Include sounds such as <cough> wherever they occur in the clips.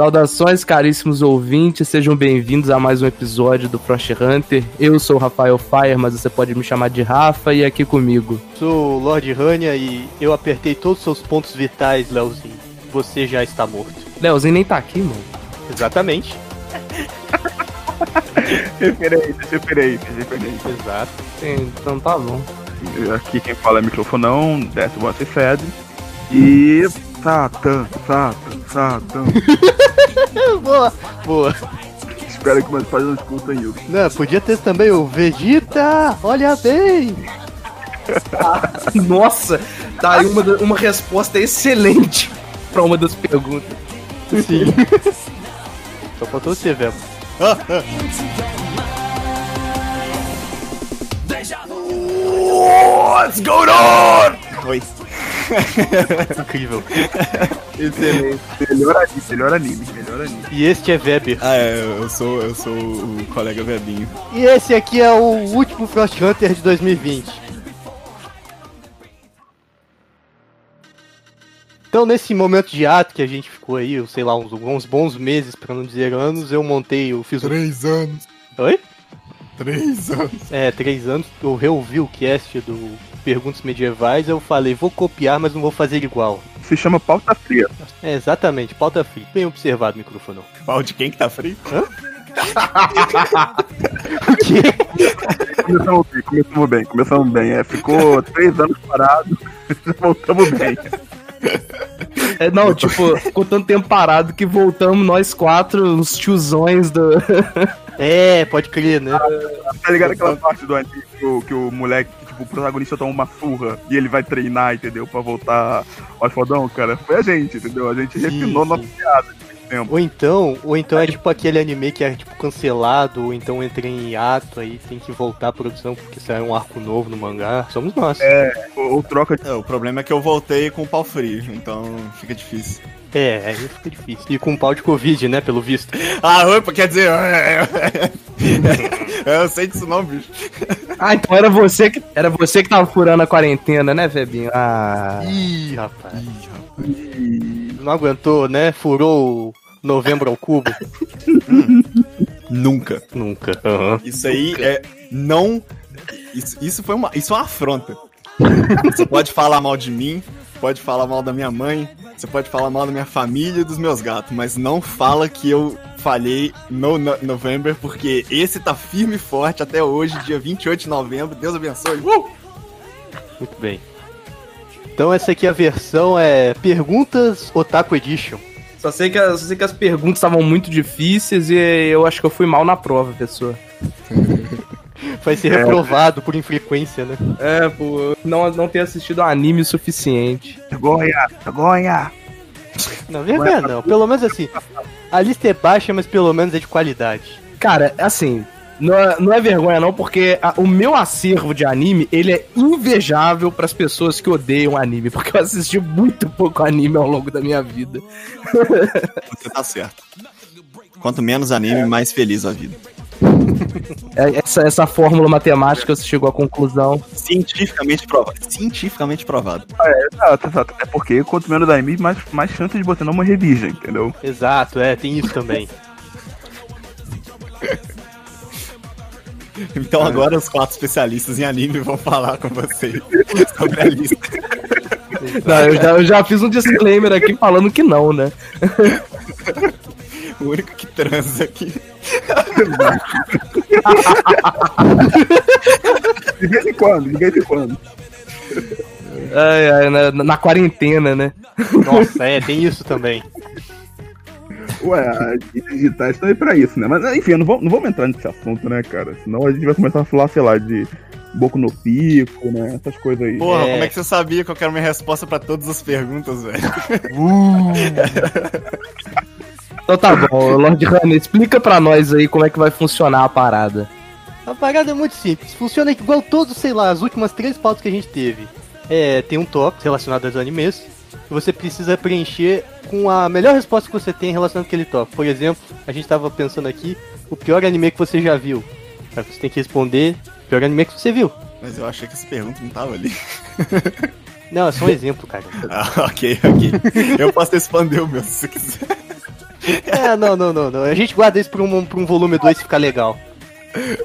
Saudações, caríssimos ouvintes, sejam bem-vindos a mais um episódio do Frost Hunter. Eu sou o Rafael Fire, mas você pode me chamar de Rafa e aqui comigo. Sou o Lord Rania e eu apertei todos os seus pontos vitais, Leozinho. Você já está morto. Leozinho nem tá aqui, mano. Exatamente. <laughs> referência, referência, referência. Exato. Então tá bom. Aqui quem fala é microfonão, desce você fede. E. Satan, Satan, Satan. <laughs> boa, boa. Espero que meus pais não escutem isso. Não, podia ter também o Vegeta, olha bem. Ah, <laughs> nossa, tá aí uma, uma resposta excelente pra uma das perguntas. Sim. <laughs> Só faltou você, velho. What's going on? Oi. <laughs> Incrível. Excelente. Melhor anime, melhor anime, melhor anime. E este é Weber. Ah, é, eu sou, eu sou o colega Webinho. E esse aqui é o último Frost Hunter de 2020. Então, nesse momento de ato que a gente ficou aí, sei lá, uns, uns bons meses, pra não dizer anos, eu montei, eu fiz... Três anos. Oi? Três anos. É, três anos, eu reouvi o cast do Perguntas Medievais, eu falei, vou copiar, mas não vou fazer igual. Se chama pauta fria. É, exatamente, pauta fria. Bem observado, microfone. Pau de quem que tá frio? <laughs> O quê? Começamos bem, começamos bem, começamos bem. É, ficou três anos parado, <laughs> voltamos bem. É, não, tipo, ficou tanto tempo parado que voltamos nós quatro, os tiozões do. <laughs> É, pode crer, né? Tá ligado aquela parte do anime que o, que o moleque, tipo, o protagonista toma uma surra e ele vai treinar, entendeu? Pra voltar ao fodão, cara? Foi a gente, entendeu? A gente Sim, refinou sim. nossa piada tempo. Ou então, ou então é tipo aquele anime que é tipo cancelado, ou então entra em hiato, aí tem que voltar à produção porque saiu um arco novo no mangá. Somos nós. Ou, ou troca de. É, o problema é que eu voltei com o pau frio, então fica difícil. É, aí fica difícil. E com um pau de Covid, né, pelo visto. Ah, opa, quer dizer. <laughs> eu sei disso não, bicho. Ah, então era você que era você que tava furando a quarentena, né, Febinho? Ah. Ih, rapaz. Não aguentou, né? Furou novembro ao cubo? <laughs> Nunca. Nunca. Aham. Isso aí é. Não. Isso, isso foi uma. Isso é uma afronta. Você pode falar mal de mim, pode falar mal da minha mãe, você pode falar mal da minha família e dos meus gatos, mas não fala que eu falhei no, no November, porque esse tá firme e forte até hoje, dia 28 de novembro. Deus abençoe. Uh! Muito bem. Então essa aqui a versão é Perguntas Otaku Edition. Só sei, que, só sei que as perguntas estavam muito difíceis e eu acho que eu fui mal na prova, pessoa. <laughs> Vai ser reprovado por infrequência, né? É, por não, não ter assistido anime o suficiente. Vergonha, vergonha. Não, vergonha não. Pelo menos assim, a lista é baixa, mas pelo menos é de qualidade. Cara, assim, não é, não é vergonha não, porque a- o meu acervo de anime, ele é invejável pras pessoas que odeiam anime, porque eu assisti muito pouco anime ao longo da minha vida. Você tá certo. Quanto menos anime, mais feliz a vida. É, Essa, essa fórmula matemática você chegou à conclusão. Cientificamente provado. Cientificamente provado. É, exato, exato. É porque quanto menos anime, mais, mais chance de você não morrer virgem, entendeu? Exato, é, tem isso também. <laughs> Então agora os quatro especialistas em anime vão falar com vocês sobre a lista. Não, eu, já, eu já fiz um disclaimer aqui falando que não, né? O único que transa aqui. De vez em quando, de vez em quando. Ai, ai, na, na quarentena, né? Nossa, é, tem isso também. Ué, as digitais estão aí pra isso, né? Mas enfim, não vamos, não vamos entrar nesse assunto, né, cara? Senão a gente vai começar a falar, sei lá, de Boco no Pico, né? Essas coisas aí. Porra, É. como é que você sabia que eu quero minha resposta pra todas as perguntas, velho? Então tá bom, Lord Runner, explica pra nós aí como é que vai funcionar a parada. A parada é muito simples. Funciona igual todos, sei lá, as últimas três pautas que a gente teve. É, tem um top relacionado aos animes. Você precisa preencher com a melhor resposta que você tem relacionado àquele top. Por exemplo, a gente tava pensando aqui, o pior anime que você já viu. Aí você tem que responder o pior anime que você viu. Mas eu achei que essa pergunta não tava ali. <laughs> Não, é só um exemplo, cara. <laughs> Ah, ok, ok. Eu posso responder o meu se você quiser. É, não, não, não, não. A gente guarda isso pra um, pra um volume 2 ficar legal.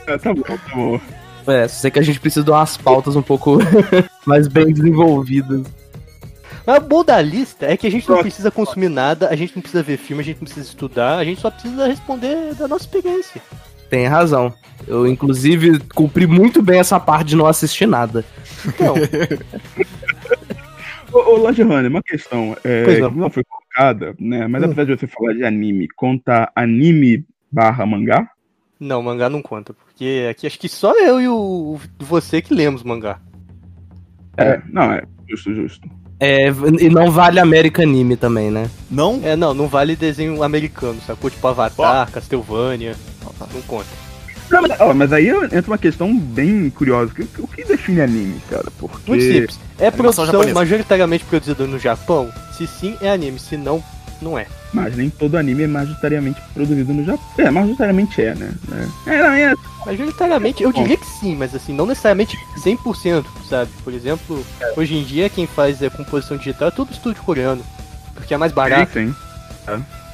É, tá bom, tá bom. É, sei que a gente precisa de umas pautas um pouco <laughs> mais bem desenvolvidas. Mas o bom da lista é que a gente não precisa consumir nada, a gente não precisa ver filme, a gente não precisa estudar, a gente só precisa responder da nossa experiência. Tem razão. Eu, inclusive, cumpri muito bem essa parte de não assistir nada. Então, <laughs> Ô, ô Lajane, uma questão. É, Pois não. que não foi colocada, né? Mas Hum. apesar de você falar de anime, conta anime barra mangá? não, mangá não conta, porque aqui acho que só eu e o você que lemos mangá. É, não, é. Justo, justo. É, e não vale American Anime também, né? Não? É, não, não vale desenho americano, sacou? Tipo Avatar, Castlevania, não conta. Não, mas, ó, mas aí entra uma questão bem curiosa. O que, o que define anime, cara? Porque. Muito simples. É produção japonesa. majoritariamente produzida no Japão? Se sim, é anime, se não, não é. Mas nem todo anime é majoritariamente produzido no Japão. É, majoritariamente é, né? É, é, não, é. Majoritariamente, eu diria que sim, mas assim, não necessariamente 100%, sabe? Por exemplo, hoje em dia quem faz é, composição digital é tudo estúdio coreano, porque é mais barato. Sim, sim. É.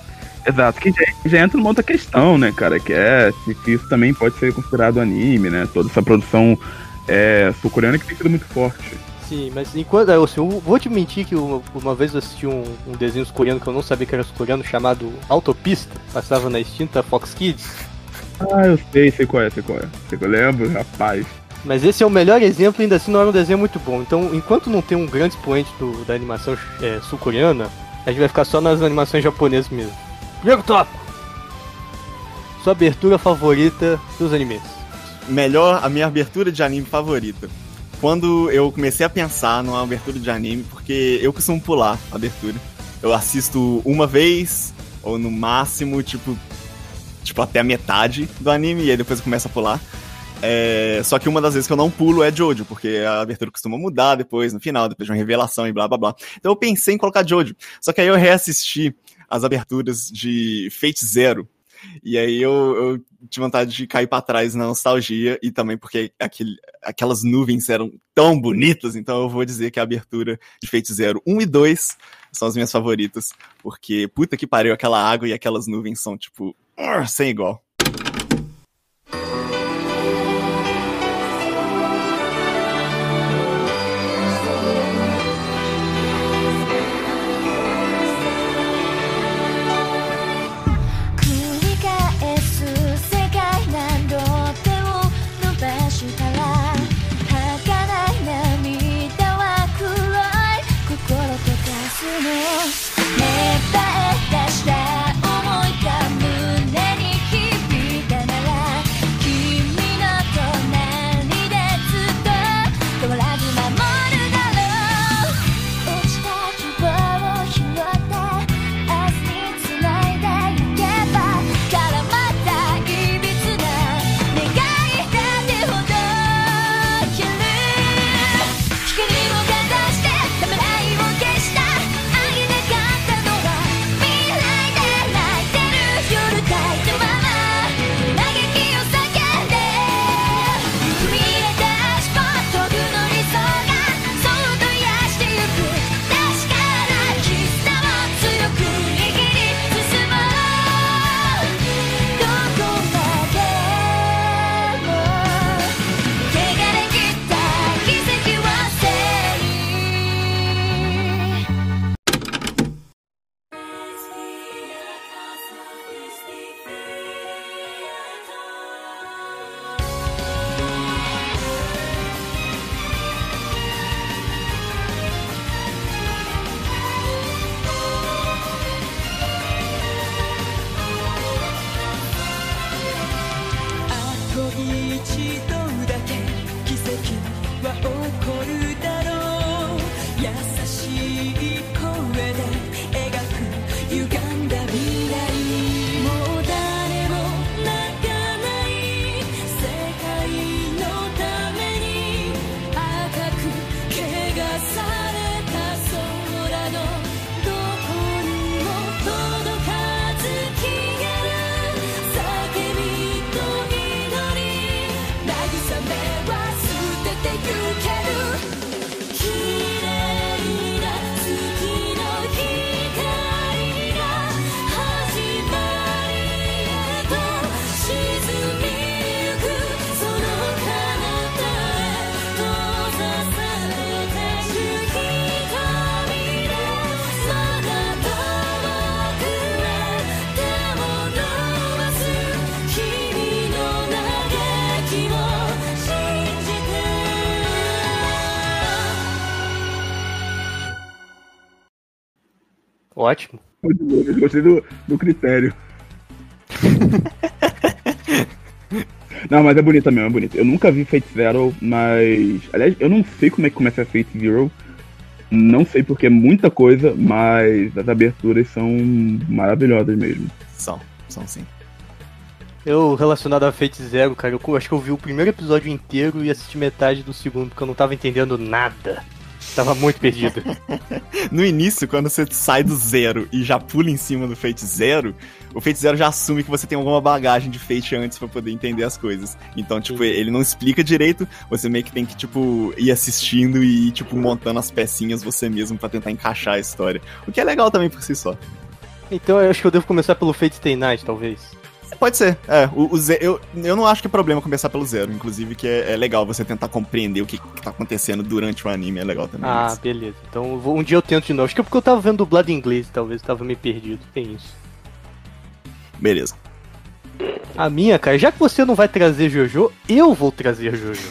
Exato, que já, já entra numa outra questão, né, cara? Que é se, se isso também pode ser considerado anime, né? Toda essa produção é, sul-coreana que tem sido muito forte. Sim, mas enquanto. eu, assim, eu vou te mentir que uma, uma vez eu assisti um, um desenho coreano que eu não sabia que era coreano chamado Autopista, passava na extinta Fox Kids. Ah, eu sei, sei qual é, sei qual é. Sei qual eu lembro, rapaz. Mas esse é o melhor exemplo, ainda assim não era um desenho muito bom. Então, enquanto não tem um grande expoente do- da animação é, sul-coreana, a gente vai ficar só nas animações japonesas mesmo. Primeiro tópico! Sua abertura favorita dos animes. Melhor, a minha abertura de anime favorita. Quando eu comecei a pensar numa abertura de anime, porque eu costumo pular a abertura. Eu assisto uma vez, ou no máximo, tipo, tipo até a metade do anime, e aí depois eu começo a pular. É, só que uma das vezes que eu não pulo é Jojo, porque a abertura costuma mudar depois, no final, depois de uma revelação e blá blá blá. Então eu pensei em colocar Jojo. Só que aí eu reassisti as aberturas de Fate Zero. E aí eu, eu tive vontade de cair pra trás na nostalgia e também porque aquele, aquelas nuvens eram tão bonitas, então eu vou dizer que a abertura de Fate Zero 1 e 2 são as minhas favoritas, porque puta que pariu, aquela água e aquelas nuvens são tipo, "Arr", sem igual.「Ótimo. Eu gostei do, do critério. <laughs> Não, mas é bonita mesmo, é bonita. Eu nunca vi Fate Zero, mas. Aliás, eu não sei como é que começa a Fate Zero. Não sei porque é muita coisa, mas as aberturas são maravilhosas mesmo. São, são sim. Eu, relacionado a Fate Zero, cara, eu acho que eu vi o primeiro episódio inteiro e assisti metade do segundo, porque eu não tava entendendo nada. Tava muito perdido. <laughs> no início, quando você sai do zero e já pula em cima do Fate Zero, o Fate Zero já assume que você tem alguma bagagem de Fate antes para poder entender as coisas. Então, tipo, Sim. ele não explica direito, você meio que tem que, tipo, ir assistindo e ir, tipo, montando as pecinhas você mesmo para tentar encaixar a história. O que é legal também por si só. Então eu acho que eu devo começar pelo Fate Stay Night, talvez. Pode ser, é. O, o eu, eu não acho que é problema começar pelo zero. Inclusive, que é, é legal você tentar compreender o que, que tá acontecendo durante o anime. É legal também. Ah, mas... beleza. Então vou, um dia eu tento de novo. Acho que é porque eu tava vendo dublado em inglês, talvez eu tava meio perdido. Tem isso. Beleza. A minha, cara, já que você não vai trazer Jojo, eu vou trazer Jojo.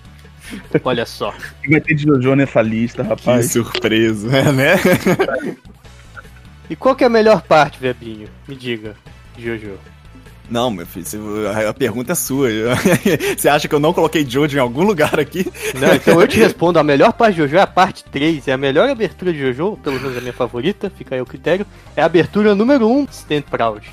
<laughs> Olha só. Vai ter de Jojo nessa lista, rapaz. Que surpresa, é, <laughs> né? e qual que é a melhor parte, Vebinho? Me diga, Jojo. Não, meu filho, a pergunta é sua. <laughs> Você acha que eu não coloquei Jojo em algum lugar aqui? Não, então eu te respondo. A melhor parte de Jojo é a parte 3. É a melhor abertura de Jojo, pelo menos a minha favorita, fica aí o critério. É a abertura número 1, Stand Proud.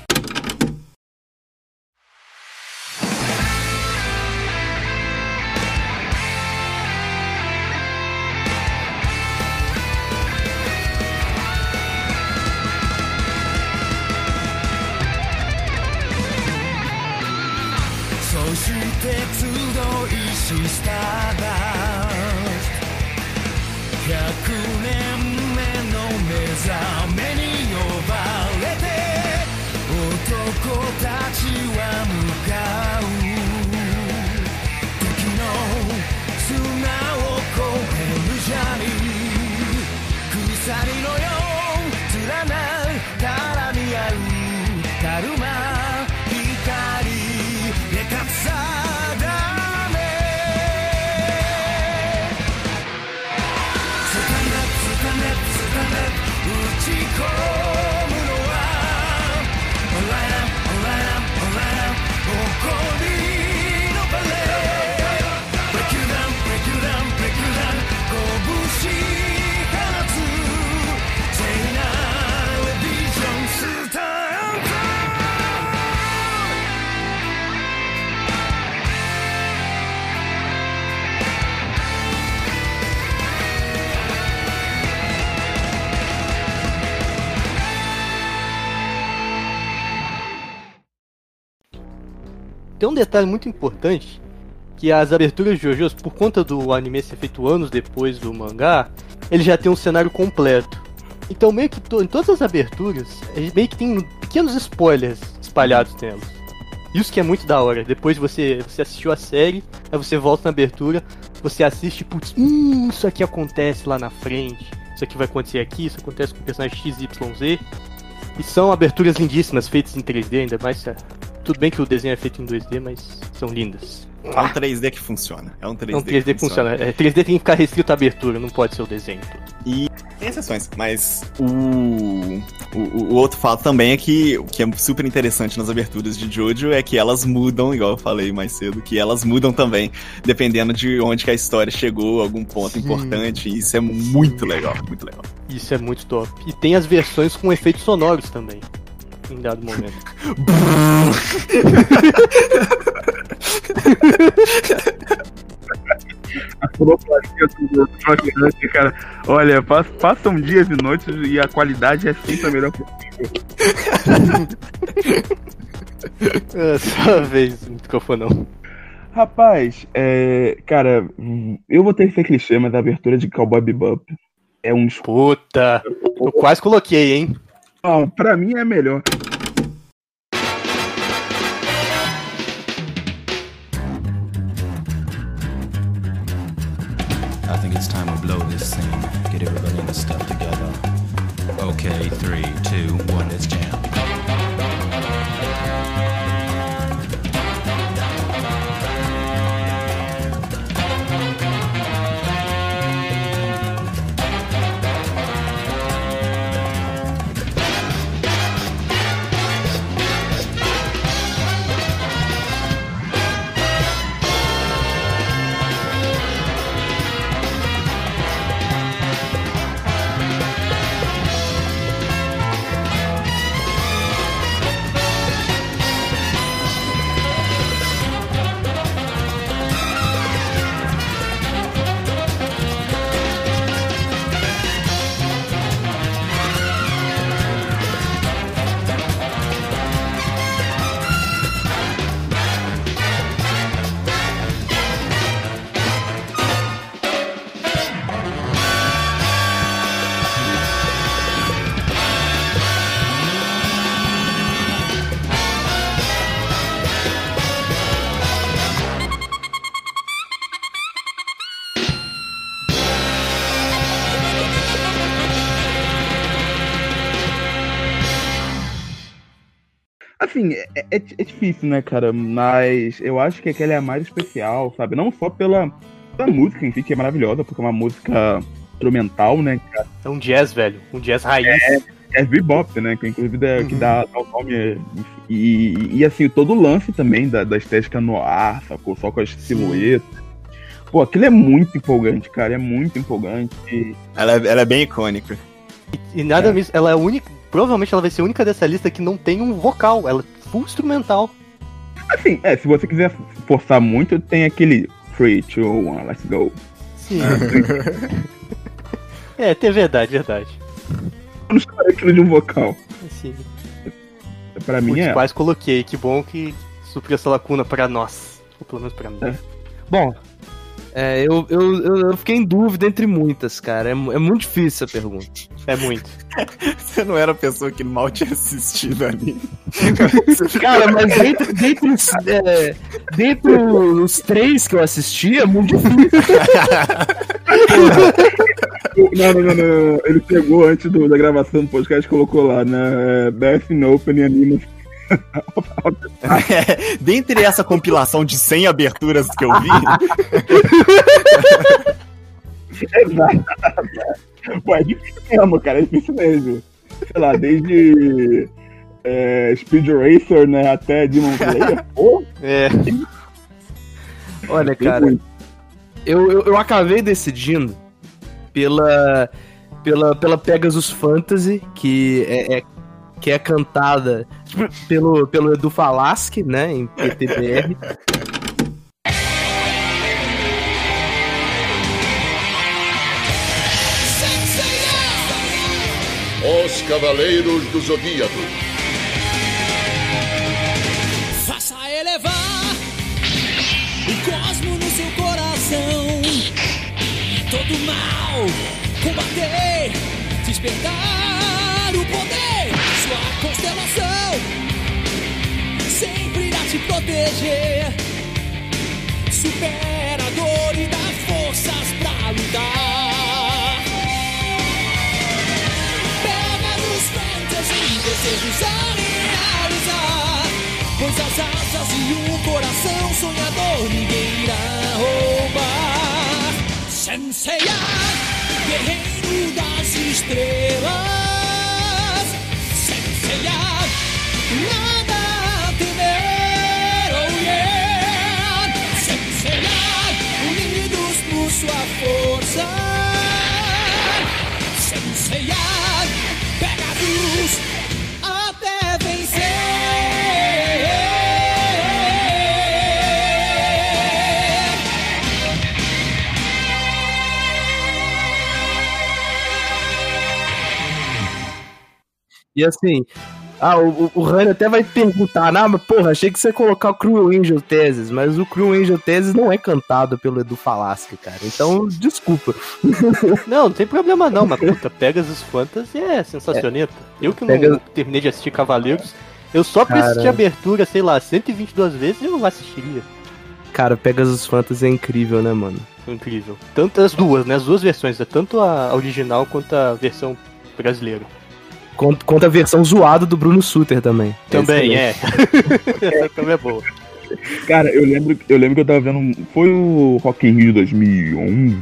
Tem um detalhe muito importante que as aberturas de JoJo's, por conta do anime ser feito anos depois do mangá, ele já tem um cenário completo. Então meio que to em todas as aberturas, meio que tem pequenos spoilers espalhados nelas. Isso que é muito da hora. Depois você, você assistiu a série, aí você volta na abertura, você assiste, putz, hum, isso aqui acontece lá na frente, isso aqui vai acontecer aqui, isso acontece com o personagem XYZ. E são aberturas lindíssimas, feitas em 3D, ainda mais tudo bem que o desenho é feito em 2D, mas são lindas. É um 3D que funciona. É um 3D, é um 3D que, que funciona. funciona. É, 3D tem que ficar restrito à abertura, não pode ser o desenho todo. E tem exceções, mas o, o, o, outro fato também é que o que é super interessante nas aberturas de Jojo é que elas mudam, igual eu falei mais cedo, que elas mudam também, dependendo de onde que a história chegou, algum ponto Sim. importante. E isso é muito legal, muito legal. Isso é muito top. E tem as versões com efeitos sonoros também em dado momento. a sonoplastia do cara. Olha, passam dias e noites e a qualidade é sempre a melhor possível. <laughs> é, só vez, não ficou não. Rapaz, é, cara, eu vou ter que ser clichê, mas a abertura de Cowboy Bebop é um... Puta, eu quase coloquei, hein? Não, pra mim é melhor. I think it's time we blow this scene. Get everybody in the stuff together. Okay, three, two, one, let's jam. É, é, é difícil, né, cara? Mas eu acho que aquela é a mais especial, sabe? Não só pela, pela música em si, que é maravilhosa, porque é uma música instrumental, né? cara? É um jazz, velho. Um jazz raiz. É bebop, né? Que inclusive é, que dá, dá o nome. E, e assim, todo o lance também da, da estética no ar, sacou? Só com as silhuetas. Pô, aquilo é muito empolgante, cara. É muito empolgante. E, Ela é, ela é bem icônica. E nada mesmo, ela é a única. Provavelmente ela vai ser a única dessa lista que não tem um vocal. Ela é full instrumental. assim, é, se você quiser forçar muito, tem aquele 3, 2, 1, let's go. Sim. <laughs> é, tem verdade, verdade. Eu não chamaria aquilo de um vocal. Sim. Pra mim Putz, é. quase coloquei. Que bom que supriu essa lacuna pra nós. Ou pelo menos pra mim. É. Bom, é, eu, eu, eu, fiquei em dúvida entre muitas, cara. É, é muito difícil essa pergunta. É muito. <laughs> Você não era a pessoa que mal tinha assistido ali. <laughs> Cara, mas dentre, dentre, os, é, dentre os três que eu assisti, é muito difícil. <laughs> Não, não, não, não. Ele pegou antes do- da gravação do podcast e colocou lá, né? Best in Open Anime. É, dentre essa compilação de 100 aberturas que eu vi, Pô, é difícil mesmo, cara. É difícil mesmo. Sei lá, desde é, Speed Racer, né? Até Demon Slayer. Pô, É. Olha, cara, eu, eu, eu acabei decidindo pela, pela, pela Pegasus Fantasy, que é, é- que é cantada pelo, pelo Edu Falaschi, né, em PTBR. Os Cavaleiros do Zodíaco. Faça elevar o cosmo no seu coração. Todo mal combater, despertar te proteger. Supera a dor e dá forças pra lutar. Pega nos fantasy, desejos a realizar. Pois as asas e um coração sonhador ninguém irá roubar. Senseiya, guerreiro das estrelas. Senseiya, nada E assim, ah, o, o- Rani até vai perguntar, ah, mas porra, achei que você ia colocar o Cruel Angel Thesis, mas o Cruel Angel Thesis não é cantado pelo Edu Falaschi, cara. Então, desculpa. <laughs> Não, não tem problema não, mas puta, Pegasus Fantasy é sensacioneta. Eu que não terminei de assistir Cavaleiros, eu só pra assistir a Cara. abertura, sei lá, 122 vezes eu assistiria. Cara, Pegasus Fantasy é incrível, né, mano? Incrível. Tanto as duas, né? As duas versões, é tanto a original quanto a versão brasileira. Conta, conta a versão zoada do Bruno Suter também. Também, é. <laughs> Essa também é boa. Cara, eu lembro, eu lembro que eu tava vendo. Foi o Rock in Rio de 2011,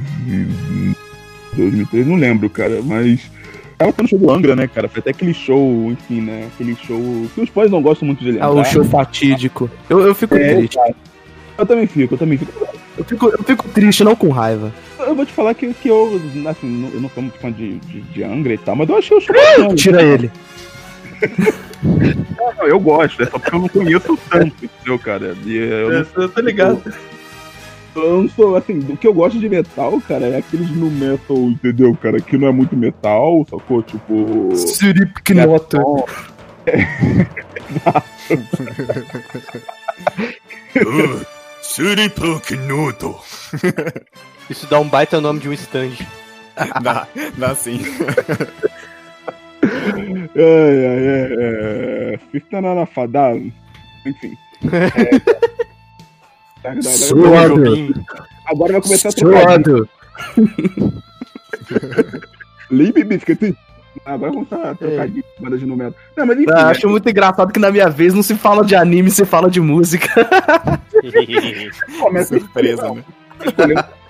2013, não lembro, cara, mas. Tava tendo show do Angra, né, cara? Foi até aquele show, enfim, né? Aquele show. Que os fãs não gostam muito de lembrar. Ah, o show fatídico. Eu, eu fico É, triste. cara. Eu também fico, eu também fico. Eu fico, eu fico triste, não com raiva. Eu vou te falar que, que eu, assim, não- eu não sou muito fã de, de, de Angra e tal, mas eu achei o show. Tira ele. <laughs> Não, eu gosto, é só porque eu não conheço tanto, entendeu, cara? E, eu, não, Eu tô ligado. eu não sou, assim, do que eu gosto de metal, cara, é aqueles no metal, entendeu, cara? Que não é muito metal, sacou? Tipo. Surip Knotter. Suripuknuto. Isso dá um baita nome de um stand. <laughs> Dá, dá sim. <laughs> Ai, ai, é, é. Fita na fadada. Enfim. <laughs> É, agora, Suado. Agora vai começar a trocar. Suado. Limp Biscuit. Agora vamos a trocar de banda de número. Não, mas enfim, Eu né? acho muito engraçado que na minha vez não se fala de anime, se fala de música. começa Surpresa, né?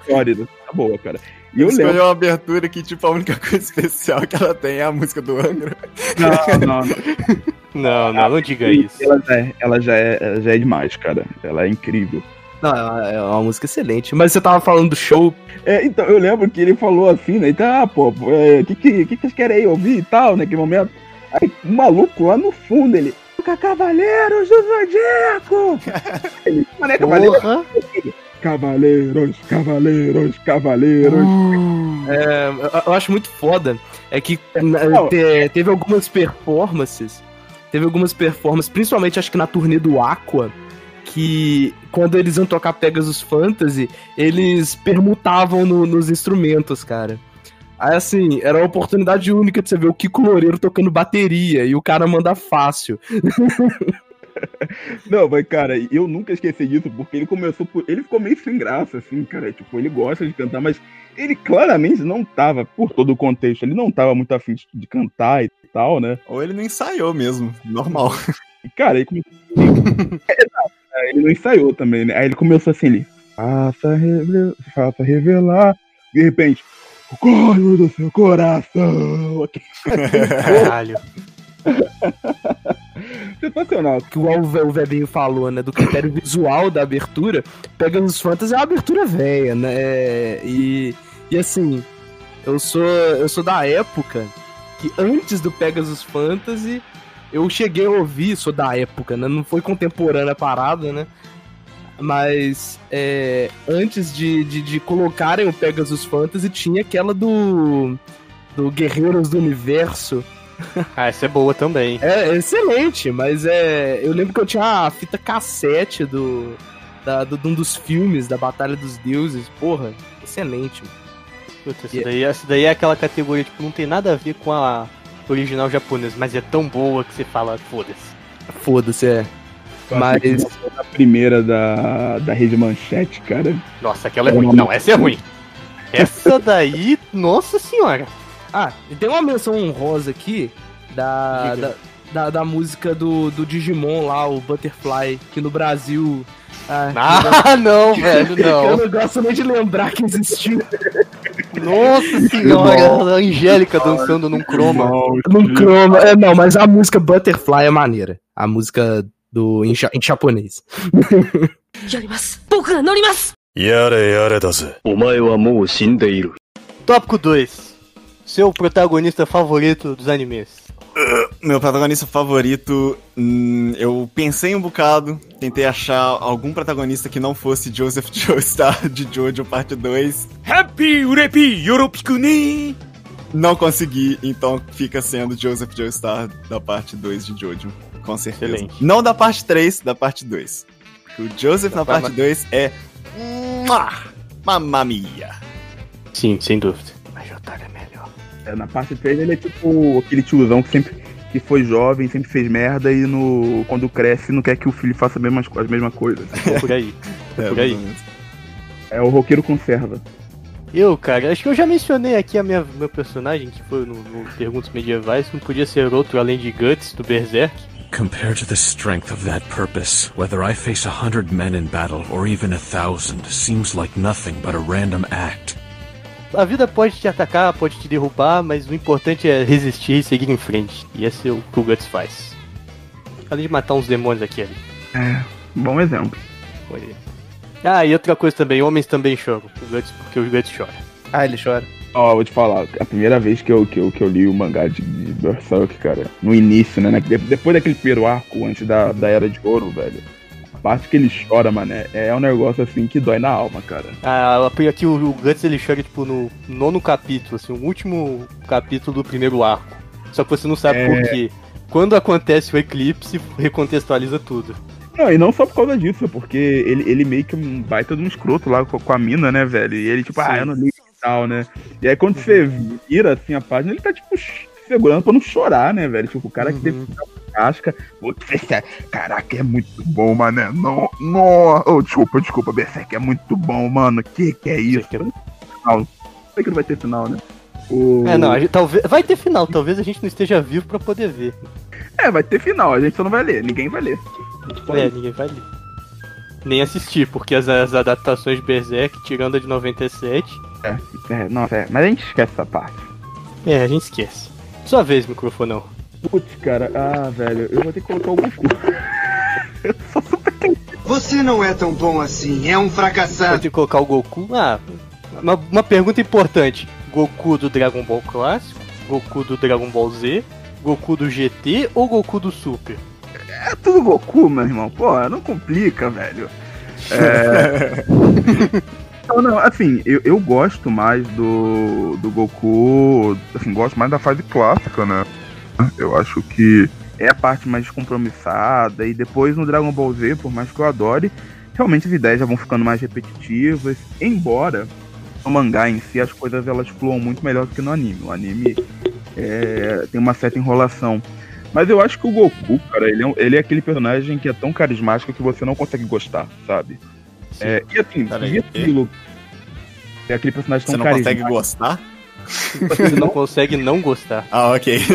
Flórida. Tá boa, cara. E eu lembro. uma abertura que, tipo, a única <laughs> coisa especial que ela tem é a música do Angra. Não, não, não. <laughs> Não, não, não diga isso. Ela já, é, ela, já é, ela já é demais, cara. Ela é incrível. Não, é é uma música excelente. Mas você tava falando do show. É, então, eu lembro que ele falou assim, né? Então, ah, pô, o é, que, que, que, vocês querem aí ouvir e tal, naquele momento? Aí, o maluco lá no fundo, ele. Cavaleiros do Zodíaco! <laughs> ele, Mané, Cavaleiros, Cavaleiros, Cavaleiros, Cavaleiros. É, eu- acho muito foda. É que na- Não. te- teve algumas performances. Teve algumas performances, principalmente acho que na turnê do Aqua. Que quando eles iam tocar Pegasus Fantasy, eles permutavam no- nos instrumentos, cara. Aí assim, era uma oportunidade única de você ver o Kiko Loureiro tocando bateria e o cara manda fácil. <laughs> <laughs> Não, mas, cara, eu nunca esqueci disso, porque ele começou por. Ele ficou meio sem graça, assim, cara. Tipo, ele gosta de cantar, mas ele claramente não tava, por todo o contexto, ele não tava muito afim de- cantar e tal, né? Ou ele não ensaiou mesmo, normal. E, cara, ele começou. <laughs> É, né? ele não ensaiou também, né? Aí ele começou assim, ele. Faça, reve... faça revelar. De repente, o código do seu coração. <laughs> Caralho. Sensacional. que o o Vebinho falou, né, do critério visual da abertura, Pegasus Fantasy é uma abertura velha, né, é, e, e assim, eu sou, eu sou da época que antes do Pegasus Fantasy, eu cheguei a ouvir, sou da época, né, não foi contemporânea a parada, né, mas é, antes de, de, de colocarem o Pegasus Fantasy, tinha aquela do, do Guerreiros do Universo, Ah, essa é boa também. é, é excelente, mas é. Eu lembro que eu tinha a fita cassete do, da, do, de um dos filmes da Batalha dos Deuses. Porra, excelente. mano. Puta, essa, daí, essa daí é aquela categoria, tipo, não tem nada a ver com a original japonesa, mas é tão boa que você fala, foda-se. Foda-se, é. Mas. A primeira da, da Rede Manchete, cara. Nossa, aquela é ruim. Não, essa é ruim. <laughs> Essa daí, nossa senhora. Ah, tem uma menção honrosa aqui da, da, da, da, música do, do Digimon lá, o Butterfly, que no Brasil. Ah, ah <laughs> não, velho, não. Eu não gosto nem de lembrar que existiu. Nossa senhora, a Angélica dançando num croma. Num croma, é, não, mas a música Butterfly é maneira. A música do em, em japonês. <laughs> Tópico 2 seu protagonista favorito dos animes. Meu protagonista favorito, hum, eu pensei um bocado, tentei achar algum protagonista que não fosse Joseph <laughs> Joestar de Jojo Parte 2. Happy Urepi Yoropikuni! Não consegui, então fica sendo Joseph Joestar da parte 2 de Jojo, com certeza. Excelente. Não da parte 3, da parte 2. O Joseph na Vai, parte 2 é. Mamma mia! Sim, sem dúvida. É, na parte 3 ele é tipo aquele tiozão que sempre que foi jovem, sempre fez merda e no, quando cresce não quer que o filho faça as mesmas, as mesmas coisas. <laughs> Foi por aí. É, por aí. ou menos. É o roqueiro conserva. Eu, cara, acho que eu já mencionei aqui a minha, meu personagem, que foi no, no Perguntas Medievais, não podia ser outro além de Guts, do Berserk. Compared to the strength of that purpose, whether I face a hundred men in battle or even a thousand seems like nothing but a random act. A vida pode te atacar, pode te derrubar, mas o importante é resistir e seguir em frente. E esse é o que o Guts faz. Além de matar uns demônios aqui ali. Bom exemplo. Aí. Ah, e outra coisa também, homens também choram. O Guts, porque o Guts chora. Ah, ele chora. Ó, vou te falar, a primeira vez que eu, que eu, que eu li o mangá de, de Berserk, cara, no início, né? de- depois daquele primeiro arco, antes da, da Era de Ouro, velho. Parte que ele chora, mano, é, é um negócio assim que dói na alma, cara. Ah, aqui o, o Guts ele chora tipo no nono capítulo, assim, o último capítulo do primeiro arco. Só que você não sabe por quê. Quando acontece o eclipse, recontextualiza tudo. Não, e não só por causa disso, é porque ele, ele meio que é um baita de um escroto lá com, com a mina, né, velho? E ele, tipo, Sim. ah, eu não ligo e tal, né? E aí quando você vira assim a página, ele tá, tipo, segurando pra não chorar, né, velho? Tipo, o cara que teve que ficar casca. É- Caraca, é muito bom, mané. Não, não. Oh, desculpa, desculpa, Berserk é muito bom, mano. Que que é isso? Aqui é- Final. Sei que não vai ter final, né? O... É, não, gente, talvez, vai ter final, talvez a gente não esteja vivo pra poder ver. É, vai ter final, a gente só não vai ler, ninguém vai ler. É, ninguém vai ler. Nem assistir, porque as, as adaptações de Berserk, tirando a de 97, É, é, nossa, é, mas a gente esquece essa parte. é, a gente esquece. Sua vez, microfonão. Putz, cara, ah, velho, eu vou ter que colocar o Goku. Eu sou super Você não é tão bom assim, é um fracassado. Pode colocar o Goku. Ah, uma, uma pergunta importante: Goku do Dragon Ball Clássico, Goku do Dragon Ball Z, Goku do GT ou Goku do Super? É tudo Goku, meu irmão. Pô, não complica, velho. É... <laughs> não, não, assim, eu, eu gosto mais do, do Goku. Assim, gosto mais da fase clássica, né? Eu acho que é a parte mais descompromissada. E depois no Dragon Ball Z, por mais que eu adore, realmente as ideias já vão ficando mais repetitivas. Embora no mangá em si as coisas elas fluam muito melhor do que no anime. O anime é, tem uma certa enrolação. Mas eu acho que o Goku, cara, ele é, ele é aquele personagem que é tão carismático que você não consegue gostar, sabe? É, e assim, Peraí, e o quê? aquilo. É aquele personagem tão Você não carismático. consegue gostar? Você não <laughs> consegue não gostar. Ah, ok. <laughs>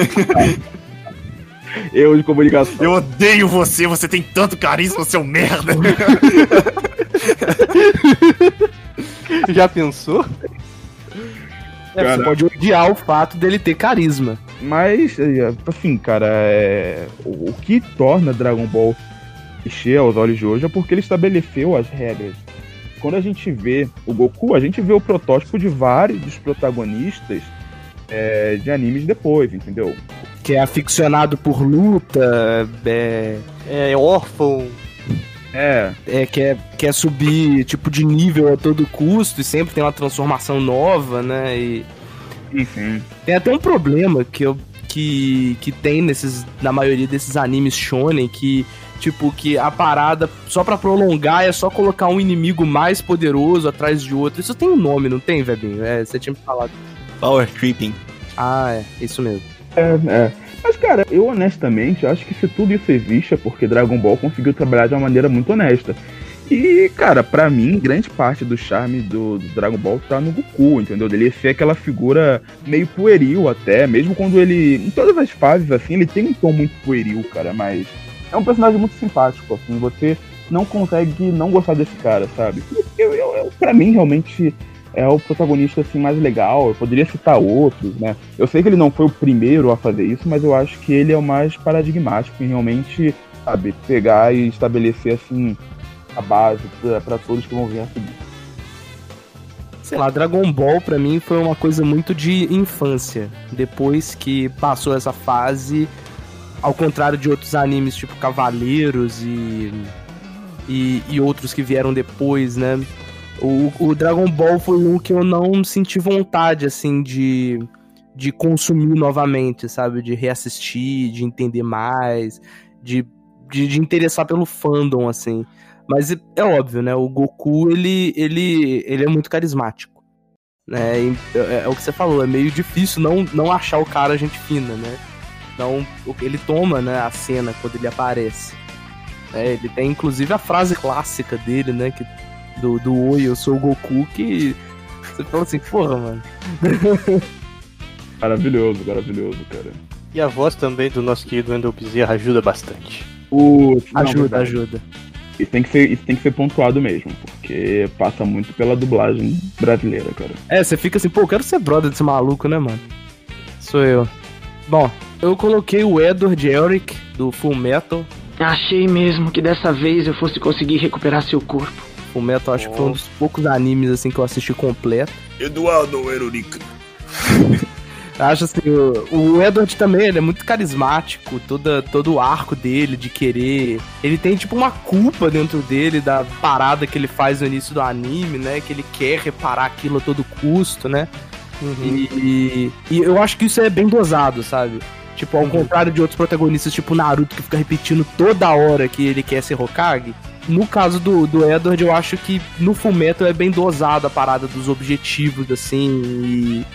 Eu de comunicação. Eu odeio você, você tem tanto carisma, seu merda. <laughs> Já pensou? É, você Cara. pode odiar o fato dele ter carisma. Mas, assim, cara, é... o que torna Dragon Ball clichê aos olhos de hoje é porque ele estabeleceu as regras. Quando a gente vê o Goku, a gente vê o protótipo de vários dos protagonistas é, de animes depois, entendeu? Que é aficionado por luta, é, É órfão. É, é, quer, quer subir tipo de nível a todo custo e sempre tem uma transformação nova, né? E enfim. tem até um problema que eu que, que tem nesses na maioria desses animes shonen que tipo que a parada só pra prolongar é só colocar um inimigo mais poderoso atrás de outro. Isso tem um nome, não tem, Vebinho? É, você tinha me falado. Power creeping. Ah, é, isso mesmo. É, é. Mas, cara, eu honestamente acho que se tudo isso existe é porque Dragon Ball conseguiu trabalhar de uma maneira muito honesta. E, cara, pra mim, grande parte do charme do, do Dragon Ball tá no Goku, entendeu? Ele ser aquela figura meio pueril até, mesmo quando ele. Em todas as fases, assim, ele tem um tom muito pueril, cara, mas. É um personagem muito simpático, assim, você não consegue não gostar desse cara, sabe? Eu, eu, eu, pra mim, realmente, é o protagonista assim mais legal. Eu poderia citar outros, né? Eu sei que ele não foi o primeiro a fazer isso, mas eu acho que ele é o mais paradigmático em realmente, sabe, pegar e estabelecer assim a base pra todos que vão vir a seguir. Sei lá, Dragon Ball pra mim foi uma coisa muito de infância. Depois que passou essa fase, ao contrário de outros animes tipo Cavaleiros e, e, e outros que vieram depois, né? O, o Dragon Ball foi um que eu não senti vontade, assim, de, de consumir novamente, sabe? De reassistir, de entender mais, de, de, de interessar pelo fandom, assim. Mas é- é óbvio, né? O Goku, ele, ele, ele é muito carismático. Né? É, é o que você falou, é meio difícil não, não achar o cara gente fina, né? Então, ele toma né, a cena quando ele aparece. É, ele tem inclusive a frase clássica dele, né? Que, do, do Oi, eu sou o Goku, que você fala assim, porra, mano. <laughs> Maravilhoso, maravilhoso, cara. E a voz também do nosso querido Wendel Bezerra ajuda bastante. O... não, Ajuda, ajuda. Isso tem, que ser, isso tem que ser pontuado mesmo, porque passa muito pela dublagem brasileira, cara. É, você fica assim, pô, eu quero ser brother desse maluco, né, mano? Sou eu. Bom, eu coloquei o Edward Elric, do Full Metal. Achei mesmo que dessa vez eu fosse conseguir recuperar seu corpo. Full Metal acho que foi um dos poucos animes assim que eu assisti completo. Eduardo Erurica. <laughs> Acho assim, o, o Edward também, ele é muito carismático, toda, todo o arco dele de querer. Ele tem tipo uma culpa dentro dele da parada que ele faz no início do anime, né? Que ele quer reparar aquilo a todo custo, né? E, e eu acho que isso é bem dosado, sabe? Tipo, ao contrário de outros protagonistas, tipo Naruto, que fica repetindo toda hora que ele quer ser Hokage. No caso do, do Edward, eu acho que no Fullmetal é bem dosado a parada dos objetivos, assim, e,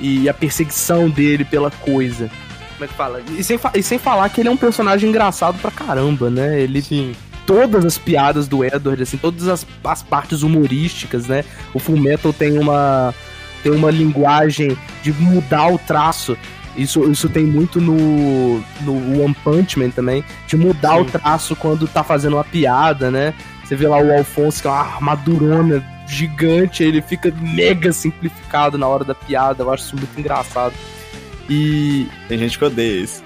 e a perseguição dele pela coisa. Como é que fala? E sem, fa- e sem falar que ele é um personagem engraçado pra caramba, né? Ele Sim. todas as piadas do Edward, assim, todas as, as partes humorísticas, né? O Full Metal tem uma tem uma linguagem de mudar o traço. Isso, isso tem muito no, no One Punch Man também, de mudar o traço quando tá fazendo uma piada, né? Você vê lá o Alfonso, que é uma armadurona gigante, ele fica mega simplificado na hora da piada, eu acho isso muito engraçado. E, Tem gente que odeia isso.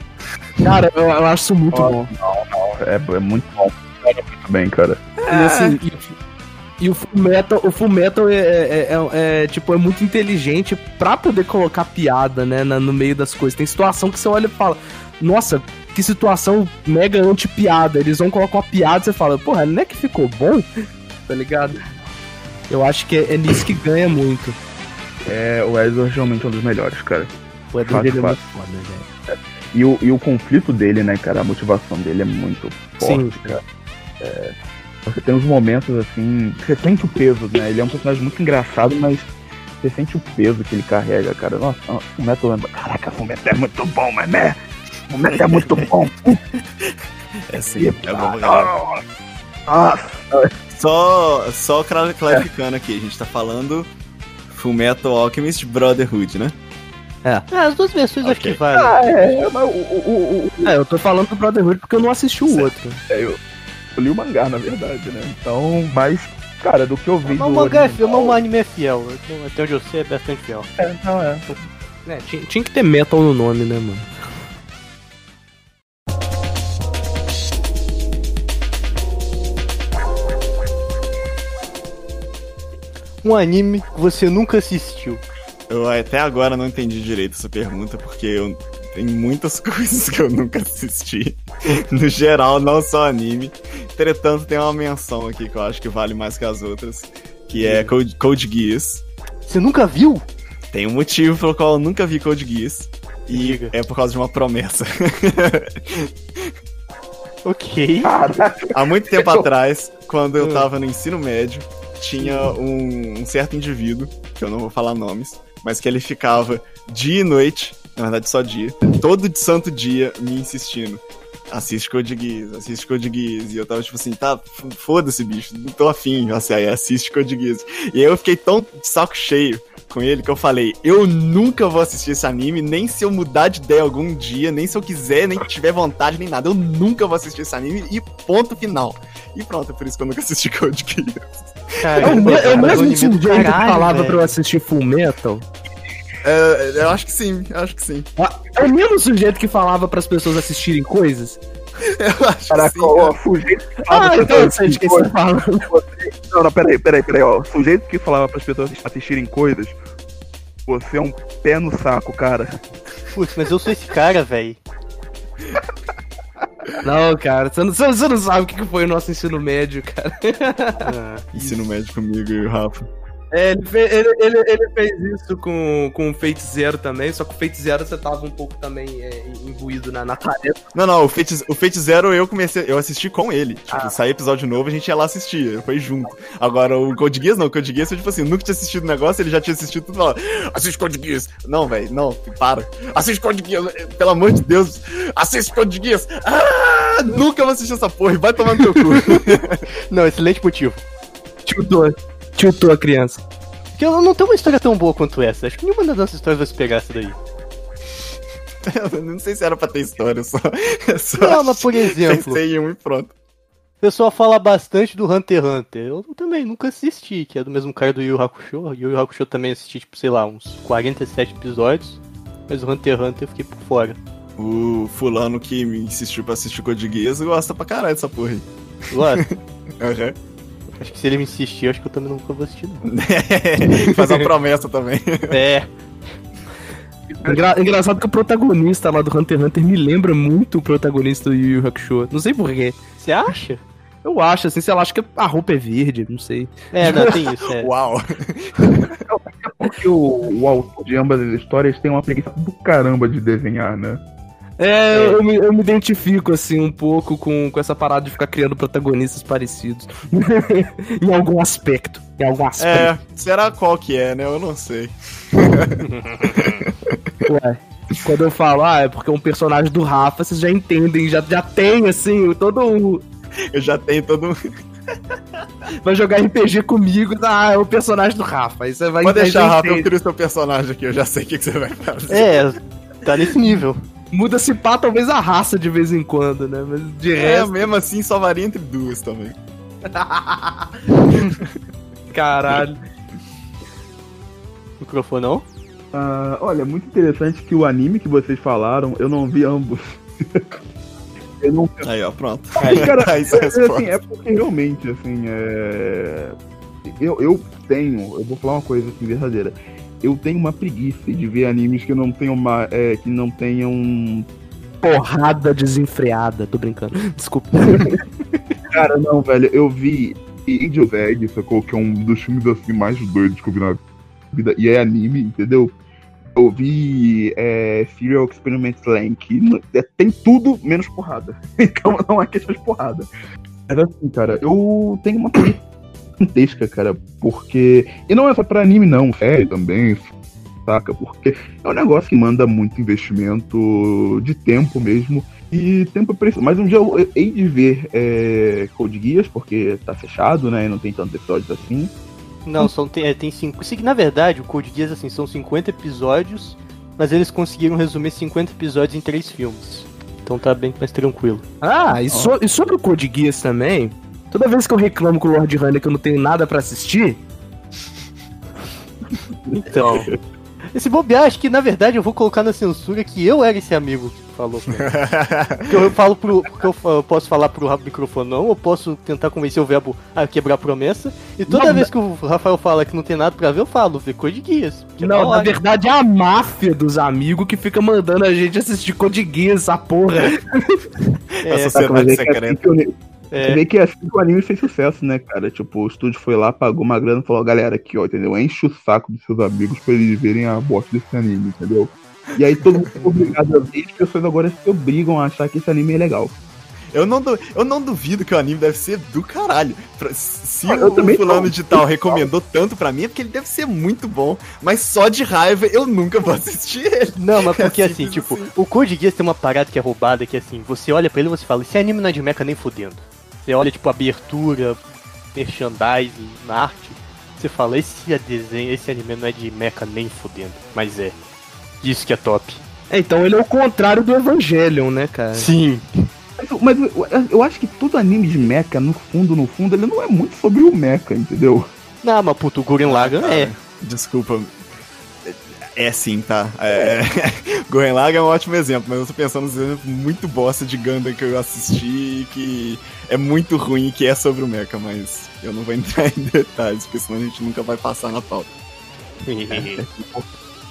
cara, eu, eu acho isso muito Ó, bom. Não, não, é, é muito bom. Funciona muito bem, cara. E, assim, e, e o Full Metal, o Full Metal é, é- é- é, tipo, é muito inteligente pra poder colocar piada, né, na- no meio das coisas. Tem situação que você olha e fala, nossa, que situação mega anti-piada. Eles vão colocar uma piada e você fala, porra, não é que ficou bom? Tá ligado? Eu acho que é, é nisso que ganha muito. É, o Ezra realmente é um dos melhores, cara. O Fato, dele é muito foda, velho. E o, e o conflito dele, né, cara? A motivação dele é muito Sim. forte, cara. É, você tem uns momentos assim. Você sente o peso, né? Ele é um personagem muito engraçado, mas você sente o peso que ele carrega, cara. Nossa, o Metal lembra. Caraca, o Metal é muito bom, mas né? O Metal é muito bom. <laughs> É sim, é bom. Nossa, Só, só cla- clarificando aqui, a gente tá falando Full Metal Alchemist Brotherhood, né? Ah, as duas versões eu acho que valem. ah, é, mas o, o, o, o- É, eu tô falando do Brotherhood porque eu não assisti o outro. é, eu, eu li o mangá, na verdade, né? Então, mas, cara, do que eu vi. Mas o mangá é fiel, original- mas o anime é fiel. Até onde eu sei é bastante fiel. É, não, é. É, tinha, tinha que ter metal no nome, né, mano? Um anime que você nunca assistiu. Eu até agora não entendi direito essa pergunta, porque eu tem muitas <laughs> coisas que eu nunca assisti. No geral, não só anime. Entretanto, tem uma menção aqui que eu acho que vale mais que as outras, que é Code, Code Geass. Você nunca viu? Tem um motivo pelo qual eu nunca vi Code Geass. E Diga. é por causa de uma promessa. <laughs> Ok. Há muito tempo <laughs> atrás, quando eu Hum. tava no ensino médio, tinha um, um certo indivíduo, que eu não vou falar nomes, mas que ele ficava dia e noite, na verdade só dia, todo santo dia me insistindo. Assiste Code Geass, assiste Code Geass. E eu tava tipo assim, tá, foda-se, bicho, não tô afim. Assim, aí assiste Code Geass. E aí eu fiquei tão de saco cheio com ele que eu falei, eu nunca vou assistir esse anime, nem se eu mudar de ideia algum dia, nem se eu quiser, nem tiver vontade, nem nada. Eu nunca vou assistir esse anime e ponto final. E pronto, é por isso que eu nunca assisti Code Geass. É o, me- é o mesmo sujeito que falava pra eu assistir Full Metal? É, eu acho que sim, eu acho que sim. É o mesmo sujeito que falava pras pessoas assistirem coisas? <laughs> Eu acho que Caraca, sim. ó, sujeito que falava Ah, pra então eu pessoas sei de quem você falando. Não, não, peraí, peraí, peraí, ó. Sujeito que falava pras pessoas assistirem coisas. Você é um pé no saco, cara. Putz, mas eu sou esse cara, velho. Não, cara, você não, você não sabe o que foi o nosso ensino médio, cara. Ah, <laughs> Ensino médio comigo e o Rafa. É, ele, fe- ele, ele, ele fez isso com, com o Fate Zero também, só que o Fate Zero você tava um pouco também é, imbuído na, na tarefa. Não, não, o Fate, o Fate Zero eu comecei, eu assisti com ele. Tipo, saía episódio novo, a gente ia lá assistir, foi junto. Agora, o Code Geass não, o Code Geass eu, tipo assim, nunca tinha assistido o negócio, ele já tinha assistido tudo e falava, assiste Code Geass. Não, velho, não, para. Assiste Code Geass, pelo amor de Deus, assiste Code Geass. Ah, nunca vou assistir essa porra, vai tomar no teu cu. <laughs> Não, excelente motivo. Tiltou, tiltou a criança. Porque eu não tenho uma história tão boa quanto essa. Acho que nenhuma das nossas histórias vai se pegar essa daí. <laughs> Eu não sei se era pra ter história, só. <laughs> Só Não, mas por exemplo, Pensei em um e pronto. o pessoal fala bastante do Hunter x Hunter. Eu também nunca assisti, que é do mesmo cara do Yu Yu Hakusho. Yu Yu Hakusho também assisti, tipo, sei lá, uns 47 episódios. Mas o Hunter x Hunter eu fiquei por fora. O fulano que me insistiu pra assistir Code Geass gosta pra caralho dessa porra aí. Gosta? <laughs> Aham. Acho que se ele me insistir, acho que eu também nunca vou assistir, não. <laughs> Faz uma promessa também. <laughs> É. Engra- engraçado que o protagonista lá do Hunter x Hunter me lembra muito o protagonista do Yu Yu Hakusho. Não sei porquê. Você acha? Eu acho, assim, sei lá, acho que a roupa é verde, não sei. É, não, tem isso, é. <laughs> Uau. Porque o, o autor de ambas as histórias tem uma preguiça do caramba de desenhar, né? É, Eu, me, eu me identifico, assim, um pouco com, com essa parada de ficar criando protagonistas parecidos. <laughs> em algum aspecto. Em algum aspecto. É, será qual que é, né? Eu não sei. <laughs> Ué. Quando eu falo, ah, é porque é um personagem do Rafa, vocês já entendem, já, já tem, assim, todo o. Eu já tenho todo um. <laughs> vai jogar RPG comigo, ah, é o personagem do Rafa. Aí você vai Pode deixar, Rafa, eu crio seu personagem aqui, eu já sei o que, que você vai fazer. É, tá nesse nível. Muda-se pá, talvez a raça de vez em quando, né? Mas de É, resto. mesmo assim, só varia entre duas também. <laughs> Caralho. Microfonão? Ah, olha, muito interessante que o anime que vocês falaram, eu não vi ambos. <laughs> eu não Aí, ó, pronto. <laughs> Aí, cara, Aí, essa é, resposta. assim, é porque realmente, assim, é... Eu, eu tenho, eu vou falar uma coisa assim, verdadeira. Eu tenho uma preguiça de ver animes que não tenham uma, é, que não tenham... Porrada desenfreada. Tô brincando. <laughs> Desculpa. <laughs> Cara, não, velho, eu vi Egg, sacou? Que é um dos filmes, assim, mais doidos que eu vi na vida, e é anime, entendeu? Eu vi é, Serial Experiment não- é, tem tudo menos porrada. <laughs> Então não é questão de porrada. Mas assim, cara, eu tenho uma preguiça gigantesca, cara, porque. E não é só pra anime, não, sério também, saca? Porque é um negócio que manda muito investimento de tempo mesmo. E tempo é preciso. Mas um dia eu hei de ver é, Code Geass, porque tá fechado, né? E não tem tantos episódios assim. Não, são, tem, é, tem cinco. Na verdade, o Code Geass, assim, são 50 episódios, mas eles conseguiram resumir 50 episódios em três filmes. Então tá bem mais tranquilo. Ah, e, so- e sobre o Code Geass também, toda vez que eu reclamo com o Lord Hunter que eu não tenho nada pra assistir, Então. <laughs> Esse bobear, acho que na verdade eu vou colocar na censura que eu era esse amigo que falou. <laughs> Porque eu falo pro. Porque eu, eu posso falar pro microfone não, eu posso tentar convencer o verbo a quebrar a promessa. E toda Não, vez que o Rafael fala que não tem nada pra ver, eu falo, vê cor de guias. que é não, na verdade é a máfia dos amigos que fica mandando a gente assistir Code Geass, essa porra. É, mas sociedade é que assim secreta. que eu- é, vê que é assim que o anime fez sucesso, né, cara? Tipo, o estúdio foi lá, pagou uma grana e falou, galera, aqui, ó, entendeu? Enche o saco dos seus amigos pra eles verem a bosta desse anime, entendeu? E aí todo mundo ficou obrigado a ver, e as pessoas agora se obrigam a achar que esse anime é legal. Eu não, du- eu não duvido que o anime deve ser do caralho. Se Ah, eu o fulano não. de tal recomendou tanto pra mim, é porque ele deve ser muito bom. Mas só de raiva eu nunca vou assistir ele. Não, mas <laughs> porque É assim, simples tipo, assim. o Code Geass tem uma parada que é roubada, que assim, você olha pra ele e você fala, esse anime não é de mecha nem fudendo. Você olha, tipo, abertura, merchandising, na arte, você fala, esse é desenho, esse anime não é de mecha nem fudendo. Mas é. Isso que é top. É, então ele é o contrário do Evangelion, né, cara? Sim. Mas, mas eu, eu acho que todo anime de mecha, no fundo, no fundo, ele não é muito sobre o mecha, entendeu? Não, mas puto, o Gurren Lagann é. Desculpa. É sim, tá? É. <laughs> Gurren Lagann é um ótimo exemplo, mas eu tô pensando nos exemplos muito bosta de Gundam que eu assisti que é muito ruim que é sobre o mecha, mas eu não vou entrar <laughs> em detalhes, porque senão a gente nunca vai passar na pauta. <laughs>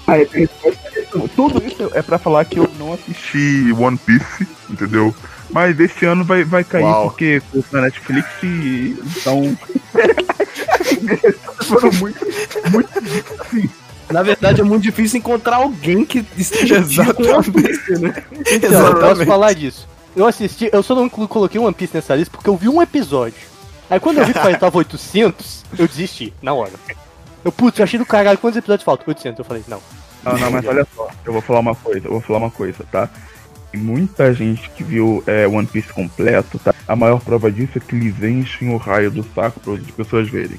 É, é, tudo isso é pra falar que eu não assisti One Piece, entendeu? Mas esse ano vai, vai cair Uau. porque na Netflix então. foram muito, muito assim. Na verdade é muito difícil encontrar alguém que esteja <laughs> One Piece, né? Então, eu posso Exatamente. falar disso. Eu assisti, eu só não colo- coloquei One Piece nessa lista porque eu vi um episódio. Aí quando eu vi que faltava 800, eu desisti, na hora. Eu, putz, eu achei do caralho, quantos episódios faltam? 800, eu falei, não. Não, não, mas olha só, eu vou falar uma coisa, eu vou falar uma coisa, tá? Tem muita gente que viu é, One Piece completo, tá? A maior prova disso é que eles enchem o raio do saco para as pessoas verem.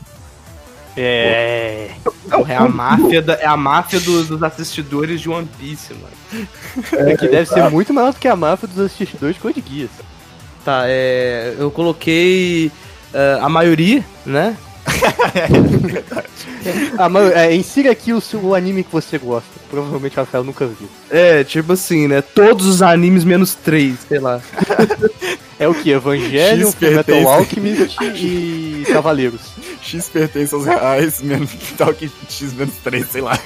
É. Porra, é a máfia, da- é a máfia do- dos assistidores de One Piece, mano. É que deve ser muito maior do que a máfia dos assistidores de Code Geass. Tá, é. Eu coloquei eh, a maioria, né? <laughs> Ah, mas é, insira aqui o, seu- o anime que você gosta. Provavelmente o Rafael nunca viu. É, tipo assim, né? Todos os animes menos três, sei lá. <laughs> É o que? Fullmetal pertence. Alchemist <laughs> e Cavaleiros. X pertence aos reais, menos tal que X menos 3, sei lá.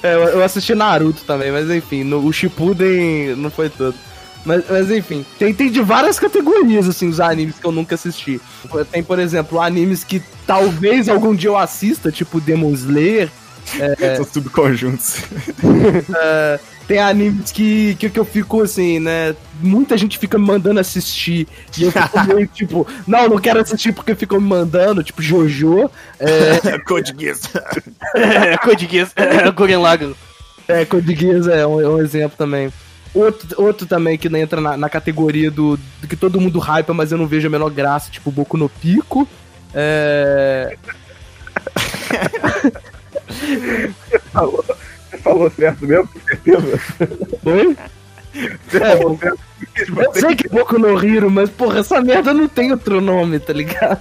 É, eu, eu assisti Naruto também, mas enfim, no, o Shippuden não foi todo. Mas, mas enfim, tem, tem de várias categorias, assim, os animes que eu nunca assisti. Tem, por exemplo, animes que talvez algum dia eu assista, tipo Demon Slayer. <laughs> São subconjuntos. <laughs> É, tem animes que, que, que eu fico assim, né? Muita gente fica me mandando assistir. E eu fico <laughs> meio tipo, não, não quero assistir porque ficam me mandando, tipo Jojo. É, Code Geass. Code Geass, Gurren Lagann. é Code Geass é um, é um exemplo também. Outro, outro também que não entra na, na categoria do, do que todo mundo hypa, mas eu não vejo a menor graça, tipo Boku no Pico. É. falou, você falou certo mesmo, com certeza? Oi? Você É, falou certo. Eu sei que Boku no Hiro, mas porra, essa merda não tem outro nome, tá ligado?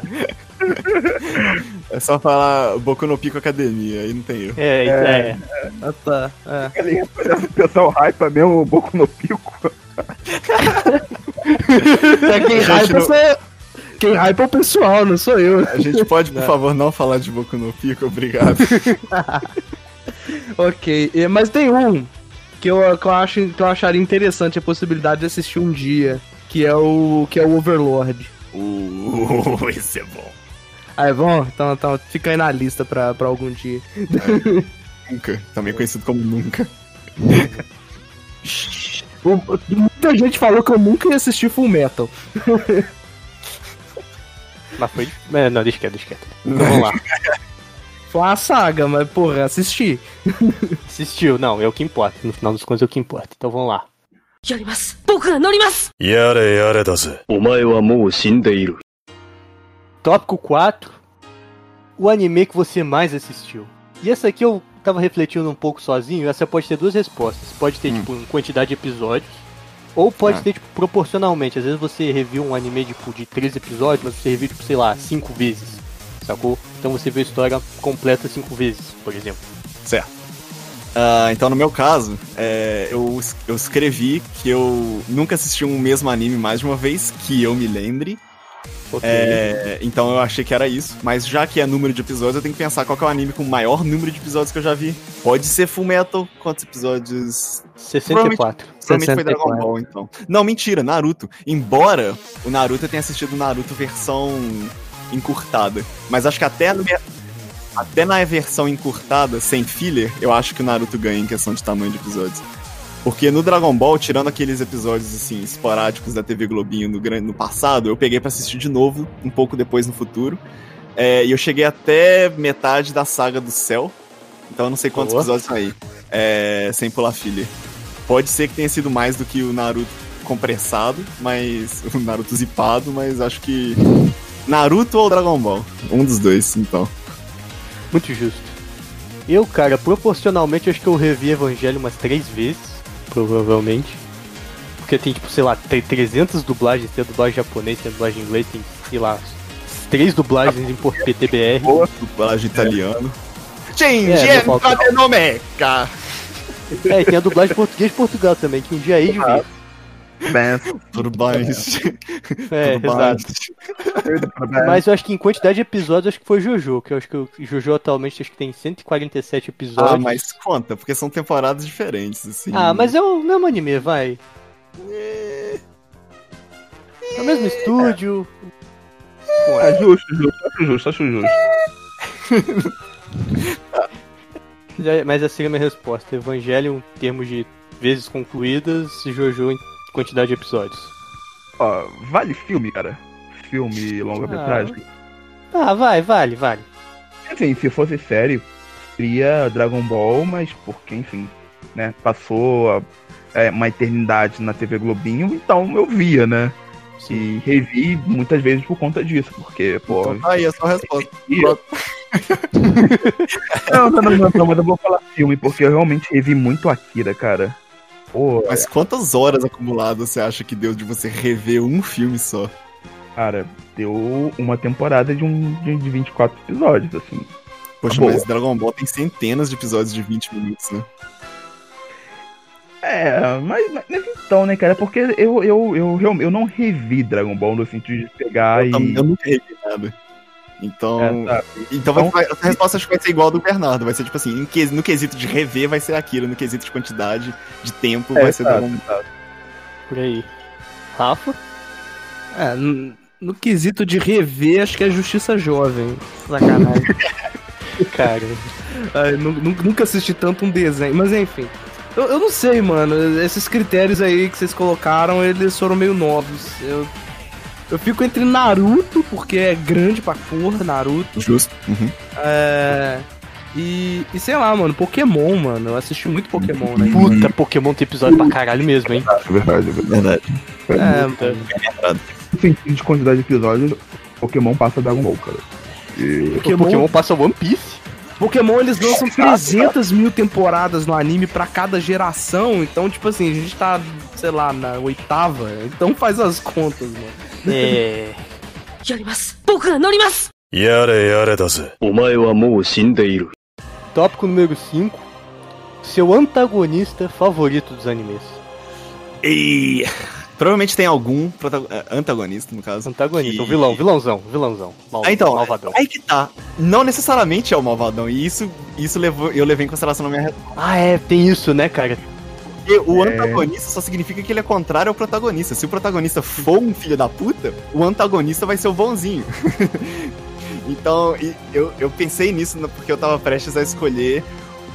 É só falar Boku no Pico Academia, aí não tem erro. É, é. Ah, tá. É. O pessoal hypa mesmo o Boku no Pico. É, quem hypa não- sou- Quem hypa é o pessoal, não sou eu. A gente pode, por favor, não falar de Boku no Pico, obrigado. <laughs> Ok, mas tem um que eu, que eu acho que eu acharia interessante a possibilidade de assistir um dia, que é o que é o Overlord. Uh, <laughs> esse é bom. Ah, é bom? Então, então fica aí na lista pra, pra algum dia. Nunca, também conhecido como Nunca. O- Muita gente falou que eu nunca ia assistir Full Metal. Mas foi. É, não, deixa quieto, deixa quieto. Então vamos lá. Foi uma saga, mas porra, assisti. Assistiu, não, é o que importa. No final das contas é o que importa. Então vamos lá. やります僕が乗りますやれやれだぜ。お前はもう死んでいる。 Tópico 4. O anime que você mais assistiu. E essa aqui eu tava refletindo um pouco sozinho. Essa pode ter duas respostas. Pode ter, tipo, em quantidade de episódios. Ou pode Ah. ter, tipo, proporcionalmente. Às vezes você reviu um anime, tipo, de 13 episódios, mas você reviu, tipo, sei lá, 5 vezes. Sacou? Então você vê a história completa 5 vezes, por exemplo. Certo. Ah, então, no meu caso, é, eu, eu escrevi que eu nunca assisti um mesmo anime mais de uma vez, que eu me lembre. Ok. É, então eu achei que era isso. Mas já que é número de episódios, eu tenho que pensar qual que é o anime com o maior número de episódios que eu já vi. Pode ser Full Metal, quantos episódios? 64. Provavelmente foi Dragon 64. Ball, então. Não, mentira, Naruto. Embora o Naruto eu tenha assistido o Naruto versão encurtada. Mas acho que até, no- até na versão encurtada, sem filler, eu acho que o Naruto ganha em questão de tamanho de episódios. Porque no Dragon Ball, tirando aqueles episódios assim, esporádicos da TV Globinho no, no passado, eu peguei pra assistir de novo, um pouco depois no futuro. É, e eu cheguei até metade da saga do céu. Então eu não sei quantos Boa. episódios são aí. É, sem pular filler. Pode ser que tenha sido mais do que o Naruto compressado, mas. <laughs> O Naruto zipado, mas acho que. Naruto ou Dragon Ball? Um dos dois, então. Muito justo. Eu, cara, proporcionalmente acho que eu revi Evangelho umas três vezes, provavelmente. Porque tem, tipo, sei lá, tem 300 dublagens, tem a dublagem japonês, tem a dublagem inglês, tem, sei lá, três dublagens em por- PTBR. Boa dublagem italiano. Gente, É, não falta- entrate no meca! É, e tem a dublagem português de Portugal também, que um dia aí de ver. Tudo mais. É, <laughs> Tudo exato. É. Mas eu acho que em quantidade de episódios, acho que foi Jojo, que eu acho que o Jojo atualmente acho que tem 147 episódios. Ah, mas conta, porque são temporadas diferentes, assim. Ah, mas é o mesmo anime, vai. É o mesmo estúdio. É justo, justo, acho justo, acho justo. <laughs> Já- Mas essa seria a minha resposta. Evangelho em termos de vezes concluídas, Jojo em quantidade de episódios. Ó, vale filme, cara? Filme longa-metragem? Ah, vai, vale, vale. Enfim, se fosse série, seria Dragon Ball, mas porque, enfim, né, passou a- é, uma eternidade na TV Globinho, então eu via, né? E revi muitas vezes por conta disso, porque, pô. Então tá aí a sua resposta. <laughs> não, não, não, não, mas eu vou falar filme, porque eu realmente revi muito Akira, cara. Pô, Mas quantas horas acumuladas você acha que deu de você rever um filme só? cara, deu uma temporada de um de, de 24 episódios, assim. Poxa, Boa. mas Dragon Ball tem centenas de episódios de 20 minutos, né? É, mas, mas então, né, cara, porque eu, eu, eu, real- eu não revi Dragon Ball no sentido de pegar Eu, e. tam- eu nunca revi nada. Então. É, sabe? Então, vai- vai- a resposta acho que vai ser igual a do Bernardo. Vai ser tipo assim: no quesito de rever vai ser aquilo, no quesito de quantidade de tempo É, vai ser exato. Por aí. Rafa? É, no, no quesito de rever, acho que é Justiça Jovem. Sacanagem. <laughs> Cara, Ai, nunca assisti tanto um desenho, mas enfim. Eu, eu não sei, mano. Esses critérios aí que vocês colocaram, eles foram meio novos. Eu, eu fico entre Naruto, porque é grande pra porra, Naruto. Justo. Uhum. É, E, e sei lá, mano, Pokémon, mano. Eu assisti muito Pokémon, né? Puta, Pokémon tem episódio pra caralho mesmo, hein? É verdade, é verdade. Verdade. É, No sentido de quantidade de episódios, Pokémon passa Dragon Ball, cara. E... Pokémon, Pokémon passa One Piece. Pokémon eles lançam 300 mil temporadas no anime pra cada geração, então, tipo assim, a gente tá, sei lá, na oitava, então faz as contas, mano. É. やります僕が乗りますやれやれだぜ。お前はもう死んでいる。 <laughs> Tópico número 5. Seu antagonista favorito dos animes. E... <laughs> Provavelmente tem algum é, antagonista, no caso. Antagonista, que- o vilão, vilãozão, vilãozão. Mal, Ah, então, malvadão. aí que tá. Não necessariamente é o malvadão. E isso, isso levou, eu levei em consideração na minha. Ah, é, tem isso, né, cara? Porque o antagonista só significa que ele é contrário ao protagonista. Se o protagonista for um filho da puta, o antagonista vai ser o bonzinho. <laughs> então, eu, eu pensei nisso porque eu tava prestes a escolher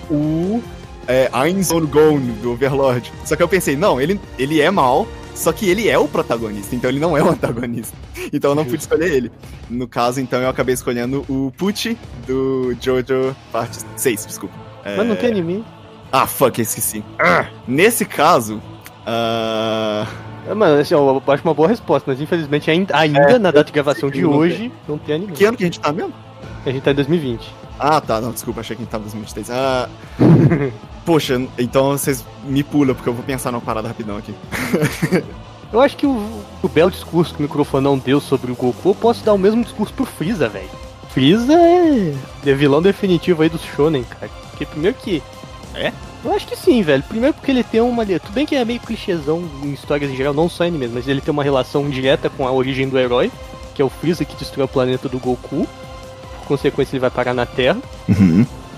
o é, Einzon Gon do Overlord. Só que eu pensei, não, ele, ele é mal, só que ele é o protagonista, então ele não é o antagonista. Então eu não pude escolher ele. No caso, então, eu acabei escolhendo o Pucci do Jojo parte 6, desculpa. É, Mas não tem anime. Ah, fuck, esqueci. Ah, nesse caso. ah, É, Mano, assim, eu acho uma boa resposta, mas infelizmente ainda, ainda na data de gravação de hoje não tem anime. que ano que a gente tá mesmo? A gente tá em 2020. Ah, tá, não, desculpa, achei que a gente tava em 2023. Ah. <laughs> Poxa, então vocês me pulam, porque eu vou pensar numa parada rapidão aqui. <laughs> Eu acho que o, o belo discurso que o microfonão deu sobre o Goku, eu posso dar o mesmo discurso pro Freeza, velho. Freeza é, é vilão definitivo aí do Shonen, cara. Porque primeiro que. É? Eu acho que sim, velho. Primeiro porque ele tem uma. Tudo bem que é meio clichêzão em histórias em geral, não só anime, mas ele tem uma relação direta com a origem do herói, que é o Freeza que destrói o planeta do Goku. Consequência, ele vai parar na Terra.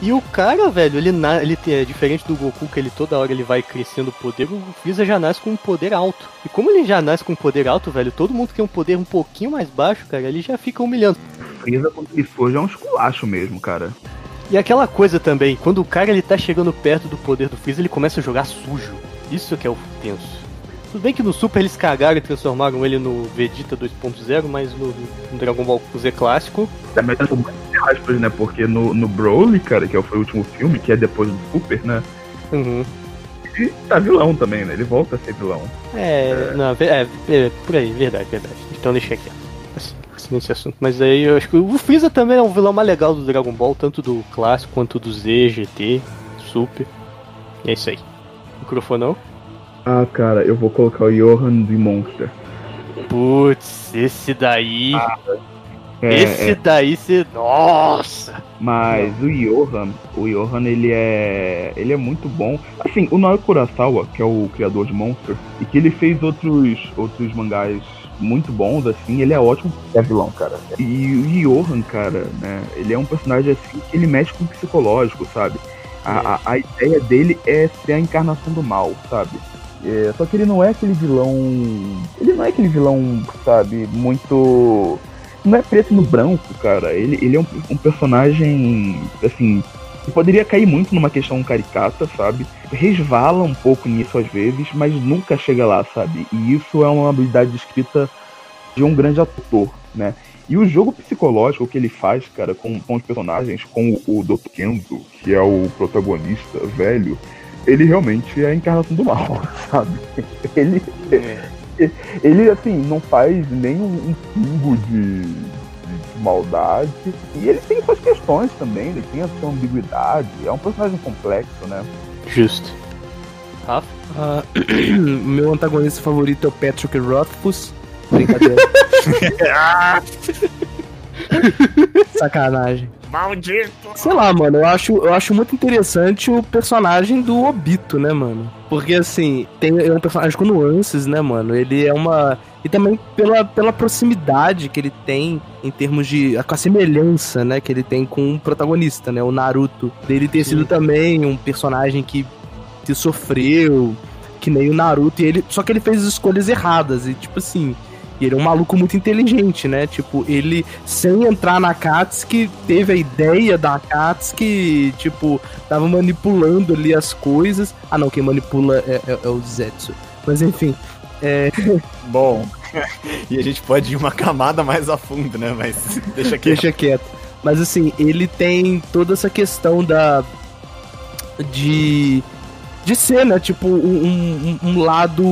E o cara, velho, ele, na, ele é diferente do Goku, que ele toda hora ele vai crescendo o poder, o Freeza já nasce com um poder alto. E como ele já nasce com um poder alto, velho, todo mundo que tem um poder um pouquinho mais baixo, cara, ele já fica humilhando. Freeza, quando ele surge, é um esculacho mesmo, cara. E aquela coisa também, quando o cara ele tá chegando perto do poder do Freeza, ele começa a jogar sujo. Isso que é o tenso. Tudo bem que no Super eles cagaram e transformaram ele no Vegeta 2.0, mas no, no Dragon Ball Z clássico, Também tá com muitas aspas, né? Porque no, no Broly, cara, que foi o último filme, que é depois do Super, né? uhum. Ele tá vilão também, né? Ele volta a ser vilão. É, não, ve- é, é, por aí, verdade, verdade. Então deixa aqui. Assim, nesse assunto. Mas aí eu acho que o Freeza também é um vilão mais legal do Dragon Ball, tanto do clássico quanto do Z, GT, Super. É isso aí. Microfonão. Ah, cara, eu vou colocar o Johan de Monster. Putz, esse daí. É, esse é, daí você. Nossa! mas o Johan, o Johan, ele é. ele é muito bom. Assim, o Naoki Kurosawa, que é o criador de Monster, e que ele fez outros, outros mangás muito bons, assim, ele é ótimo. É vilão, cara. E o Johan, cara, né? Ele é um personagem assim que ele mexe com o psicológico, sabe? A, a, a ideia dele é ser a encarnação do mal, sabe? É, só que ele não é aquele vilão. Ele não é aquele vilão, sabe, muito. Não é preto no branco, cara. Ele, ele é um, um personagem, assim, que poderia cair muito numa questão caricata, sabe? Resvala um pouco nisso às vezes, mas nunca chega lá, sabe? E isso é uma habilidade de escrita de um grande ator, né? E o jogo psicológico que ele faz, cara, com, com os personagens, com o, o Dr. Kenzo, que é o protagonista velho, ele realmente é a encarnação do mal, <laughs> sabe? Ele, ele assim, não faz nem um, um pingo de, de maldade. E ele tem suas questões também, ele tem a sua ambiguidade. É um personagem complexo, né? Justo. Rafa? Ah, <clears throat> meu antagonista favorito é o Patrick Rothfuss. Brincadeira. <laughs> Sacanagem. Maldito! Sei lá, mano, eu acho, eu acho muito interessante o personagem do Obito, né, mano? Porque, assim, tem é um personagem com nuances, né, mano? Ele é uma. E também pela, pela proximidade que ele tem em termos de. com a semelhança, né, que ele tem com o protagonista, né? O Naruto. Dele ter sido também um personagem que, que sofreu, que nem o Naruto, e ele. Só que ele fez escolhas erradas, e tipo assim. E ele é um maluco muito inteligente, né? Tipo, ele, sem entrar na Katsuki, teve a ideia da Akatsuki, tipo, tava manipulando ali as coisas. Ah, não, quem manipula é, é- é o Zetsu. Mas enfim, é, <laughs> Bom. <laughs> e a gente pode ir uma camada mais a fundo, né? Mas <laughs> deixa aqui. deixa quieto. Mas assim, ele tem toda essa questão da. de. De ser, né? Tipo, um, um, um lado.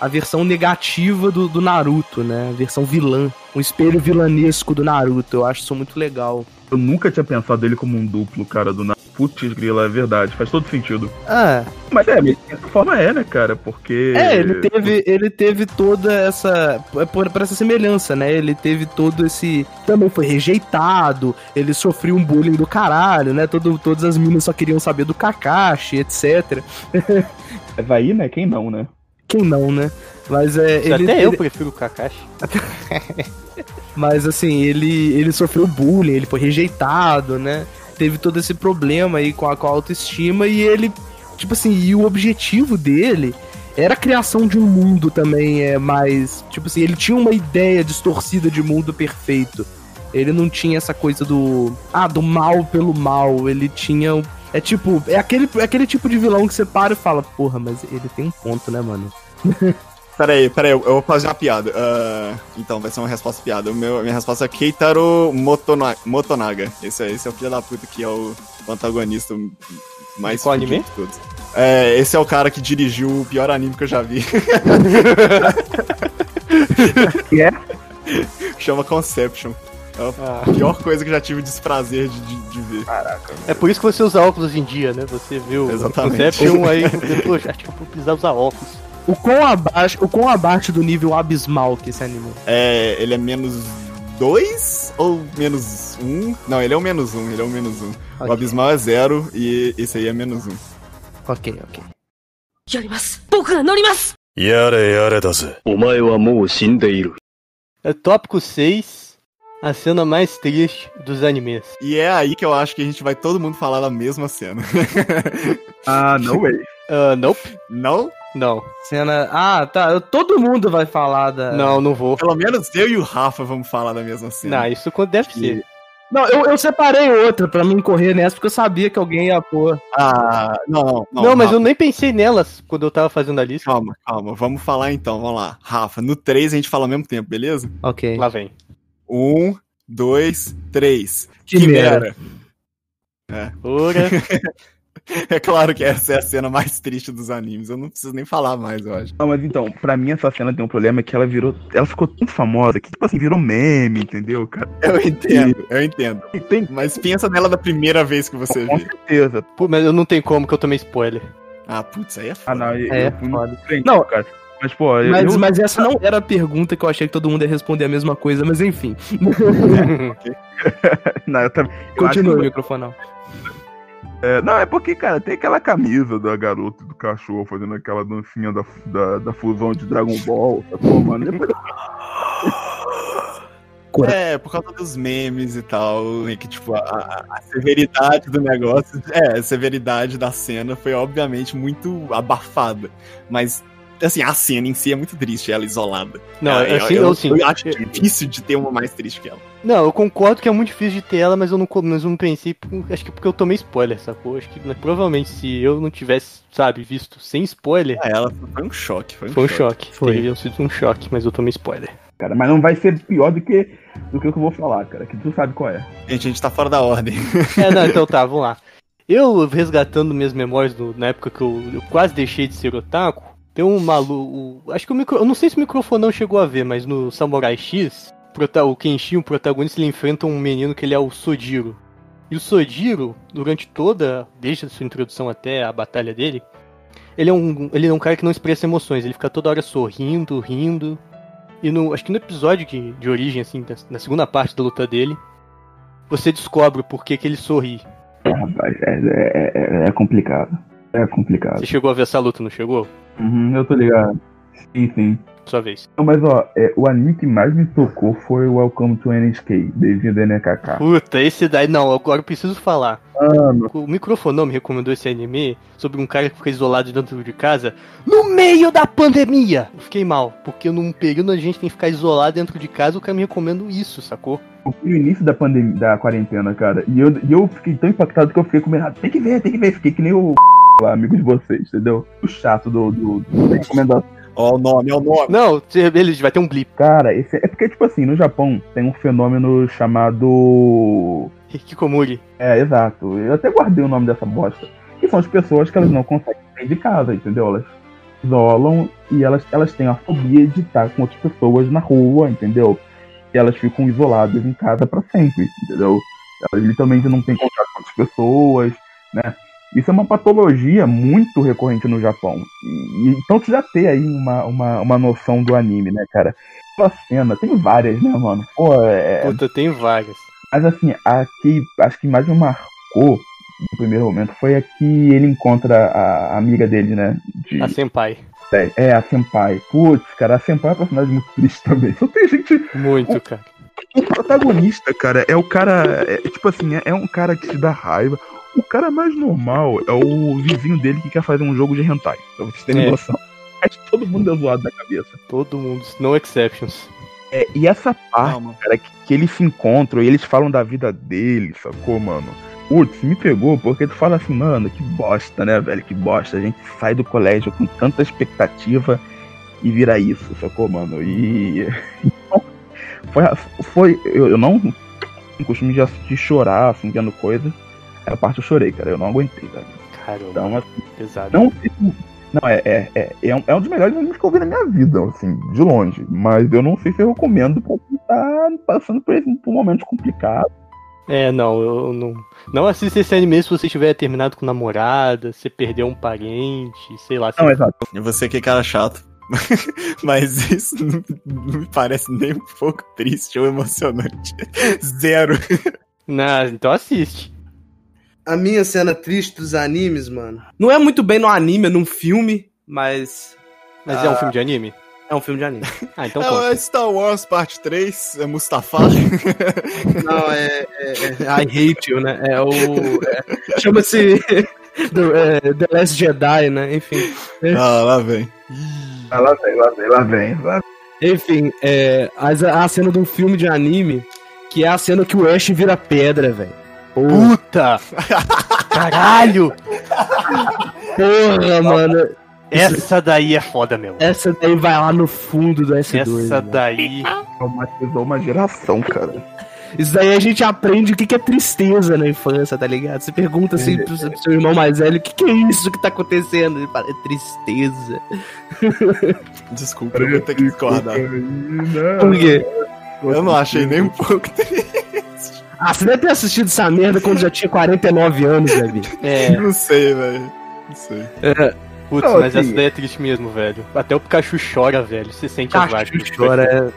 a versão negativa do, do Naruto, né? A versão vilã. Um espelho vilanesco do Naruto. Eu acho isso muito legal. Eu nunca tinha pensado ele como um duplo, cara, do Naruto. Putz, grila, é verdade, faz todo sentido. Ah. Mas é, de certa forma é, né, cara? Porque. É, ele teve, ele teve toda essa. Por, por essa semelhança, né? Ele teve todo esse. Também foi rejeitado, ele sofreu um bullying do caralho, né? Todo, todas as meninas só queriam saber do Kakashi, etc. <laughs> Vai, né? Quem não, né? Quem não, né? Mas é. Ele, ele, até ele... eu prefiro o Kakashi. <laughs> Mas assim, ele, ele sofreu bullying, ele foi rejeitado, né? Teve todo esse problema aí com a, com a autoestima e ele, tipo assim, e o objetivo dele era a criação de um mundo também é mais, tipo assim, ele tinha uma ideia distorcida de mundo perfeito. Ele não tinha essa coisa do ah, do mal pelo mal, ele tinha é tipo, é aquele, é aquele tipo de vilão que você para e fala, porra, mas ele tem um ponto, né, mano? <laughs> Peraí, peraí, eu vou fazer uma piada. Uh, então, vai ser uma resposta piada. O meu, minha resposta é Keitaro Motona Motonaga. Esse é, esse é o filho da puta que é o antagonista mais Qual anime? de todos. É, esse é o cara que dirigiu o pior anime que eu já vi. Que é? <laughs> Chama Conception. É a Ah. pior coisa que eu já tive desprazer de, de, de ver. Caraca. É por isso que você usa óculos hoje em dia, né? Você viu Exatamente. o Conception aí, você, poxa, acho que eu vou precisar usar óculos. O quão abaixo, o quão abaixo do nível abismal que esse anime. É, ele é menos 2 ou menos 1? Um? Não, ele é o menos 1, um, ele é o menos 1. Um. Ok. O abismal é 0 e esse aí é menos 1. Um. Ok, ok. やります僕が乗りますやれやれだぜ。お前はもう死んでいる。 É tópico 6, a cena mais triste dos animes. E é aí que eu acho que a gente vai todo mundo falar da mesma cena. <laughs> Ah, no way. Ah, nope. Não? Não, Cena. Ah, tá. Todo mundo vai falar da. não, não vou. Pelo menos eu e o Rafa vamos falar da mesma cena. Não, isso deve ser. Não, eu, eu separei outra pra não correr nessa, porque eu sabia que alguém ia pôr. Ah, não, não. Não, mas Rafa, eu nem pensei nelas quando eu tava fazendo a lista. Calma, calma. Vamos falar então, vamos lá. Rafa, no 3 a gente fala ao mesmo tempo, beleza? Ok. Lá vem. Um, dois, três. Quimera. Ora, É <laughs> claro que essa é a cena mais triste dos animes. Eu não preciso nem falar mais, eu acho. Não, mas então, pra mim essa cena tem um problema que ela virou. Ela ficou tão famosa que, tipo assim, virou meme, entendeu, cara? Eu entendo, eu entendo. Tem. Mas pensa nela da primeira vez que você Com vê. certeza. pô, mas eu não tenho como que eu tomei spoiler. Ah, putz, aí é Ah, foda. não, eu, É, eu fui foda. frente, Não, cara. Mas, pô. Mas, eu- mas essa não era a pergunta que eu achei que todo mundo ia responder a mesma coisa, mas enfim. <laughs> <laughs> não, eu também. eu acho Continua o microfone. É, não, é porque, cara, tem aquela camisa da garota e do cachorro fazendo aquela dancinha da, da, da fusão de Dragon Ball, sacou, mano? Depois É, por causa dos memes e tal, e que, tipo, a, a- a severidade do negócio, é, a severidade da cena foi, obviamente, muito abafada. Mas, assim, a cena em si é muito triste, ela isolada. Não, eu, assim, eu, eu, sim. eu acho difícil de ter uma mais triste que ela. Não, eu concordo que é muito difícil de ter ela, mas eu não, mas eu não pensei. Acho que porque eu tomei spoiler, sacou? Acho que né, provavelmente se eu não tivesse, sabe, visto sem spoiler, É, ela foi um choque, foi um, foi um choque. choque. Foi. Teria sido um choque, mas eu tomei spoiler. cara, mas não vai ser pior do que, do que o que eu vou falar, cara, que tu sabe qual é. Gente, a gente tá fora da ordem. É, não, então tá, vamos lá. Eu, resgatando minhas memórias do- na época que eu, eu quase deixei de ser otaku, tem um maluco. Acho que o micro. Eu não sei se o microfonão chegou a ver, mas no Samurai X, o Kenshin, o protagonista, ele enfrenta um menino que ele é o Sojiro. E o Sojiro, durante toda, desde a sua introdução até a batalha dele, ele é um, ele é um cara que não expressa emoções, ele fica toda hora sorrindo, rindo. E no, acho que no episódio que, de origem, assim, na segunda parte da luta dele, você descobre o porquê que ele sorri. Rapaz, é, é, é- é complicado. É complicado. Você chegou a ver essa luta, não chegou? Uhum, eu tô ligado. Sim, sim. Sua vez. Não, mas ó, é, o anime que mais me tocou foi o Welcome to NHK, desenho da NKK. Puta, esse daí. Não, agora eu preciso falar. Mano, O microfonão me recomendou esse anime sobre um cara que fica isolado dentro de casa no meio da pandemia. Eu fiquei mal, porque num período a gente tem que ficar isolado dentro de casa, o cara me recomenda isso, sacou? no início da pandemia, da quarentena, cara, e eu, e eu fiquei tão impactado que eu fiquei com medo. Tem que ver, tem que ver. Fiquei que nem o lá, amigo de vocês, entendeu? O chato do, do, do da recomendação. Ó, o nome, é o nome. Não, ele vai ter um blip. Cara, esse, é porque, tipo assim, no Japão tem um fenômeno chamado. Hikikomori. É, exato. Eu até guardei o nome dessa bosta. Que são as pessoas que elas não conseguem sair de casa, entendeu? Elas isolam e elas, elas têm a fobia de estar com outras pessoas na rua, entendeu? E elas ficam isoladas em casa para sempre, entendeu? Elas literalmente não têm contato com outras pessoas, né? Isso é uma patologia muito recorrente no Japão. E, então tu já tem aí uma, uma, uma noção do anime, né, cara? Essa cena, tem várias, né, mano? Pô, é... Puta, tem várias. Mas assim, a que acho que mais me marcou no primeiro momento foi a que ele encontra a, a amiga dele, né? De... A Senpai. É, é, a Senpai. Putz, cara, a Senpai é um personagem muito triste também. Só tem gente. Muito, cara. O protagonista, cara, é o cara. É, tipo assim, é, é um cara que te dá raiva. O cara mais normal é o vizinho dele que quer fazer um jogo de hentai. Pra vocês terem É. noção. Que todo mundo é zoado da cabeça. Todo mundo, no exceptions. É, e essa parte, Calma. cara, que, que eles se encontram e eles falam da vida deles, sacou, mano? Putz, me pegou, porque tu fala assim, mano, que bosta, né, velho? Que bosta. A gente sai do colégio com tanta expectativa e vira isso, sacou, mano? E. <laughs> Então, foi. foi eu, eu não tenho costume de assistir chorar, assim, vendo coisa. Essa parte eu chorei, cara. Eu não aguentei, velho. Caramba, Então, assim, pesado. não se- Não, é, é, é, é, um, é um dos melhores animes que eu vi na minha vida, assim, de longe. Mas eu não sei se eu recomendo pra quem tá passando por, esse, por um momento complicado. É, não, eu não. Não assista esse anime se você tiver terminado com namorada, você perdeu um parente, sei lá. Não, se- exato. E você que é cara chato. <laughs> Mas isso não, não me parece nem um pouco triste ou emocionante. <laughs> Zero. Não, então assiste. A minha cena triste dos animes, mano. Não é muito bem no anime, é num filme, mas. Mas é um Ah. filme de anime? É um filme de anime. <laughs> Ah, então É, é Star Wars parte 3, é Mustafa. <laughs> Não, é. é, é I hate you, né? É o. é- Chama-se. <laughs> The, é, The Last Jedi, né? Enfim. ah, lá vem. Ah, lá vem, lá vem, lá vem. Lá Enfim, é. As, a cena de um filme de anime, que é a cena que o Ash vira pedra, velho. Puta! Caralho! Porra, mano. Essa daí é foda mesmo. Essa daí vai lá no fundo do S2. Essa né? daí. traumatizou uma geração, cara. Isso daí a gente aprende o que que é tristeza na infância, tá ligado? Você pergunta assim pro seu irmão mais velho, o que que é isso que tá acontecendo? Ele fala, é tristeza. <laughs> Desculpa, eu vou ter que discordar. Por quê? Eu não achei nem um pouco Ah, você deve ter assistido essa merda quando já tinha 49 anos, né, bicho? É, <laughs> Não sei, velho. Não sei. putz, Não, mas assim- essa daí é triste mesmo, velho. Até o Pikachu chora, velho. Você sente as Cacho lágrimas. chora, é...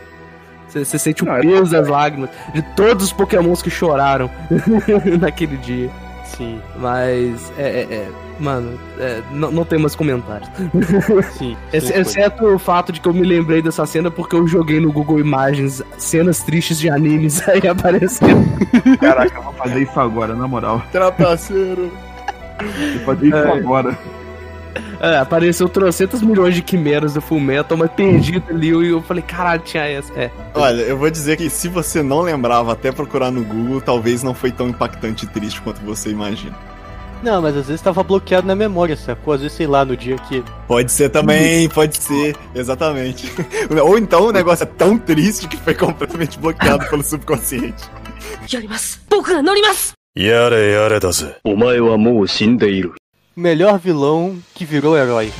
Você, você sente o Não, é peso das lágrimas de todos os pokémons que choraram <laughs> naquele dia. Sim, Mas, é... é- é, mano, é, não, não tem mais comentários. <laughs> sim. Sim, foi. Exceto o fato de que eu me lembrei dessa cena porque eu joguei no Google Imagens cenas tristes de animes, <laughs> aí apareceu. Caraca, eu vou fazer isso agora, na moral. Trapaceiro. Vou fazer isso É. agora. É, apareceu trocentas milhões de quimeras do Full Metal, mas perdido ali, e eu falei, caralho, tinha essa. É, Olha, eu vou dizer que se você não lembrava até procurar no Google, talvez não foi tão impactante e triste quanto você imagina. Não, mas às vezes tava bloqueado na memória, sacou? Às vezes, sei lá, no dia que. Pode ser também, pode ser, exatamente. <laughs> Ou então o negócio é tão triste que foi completamente bloqueado pelo subconsciente. <laughs> Yara Melhor vilão que virou herói.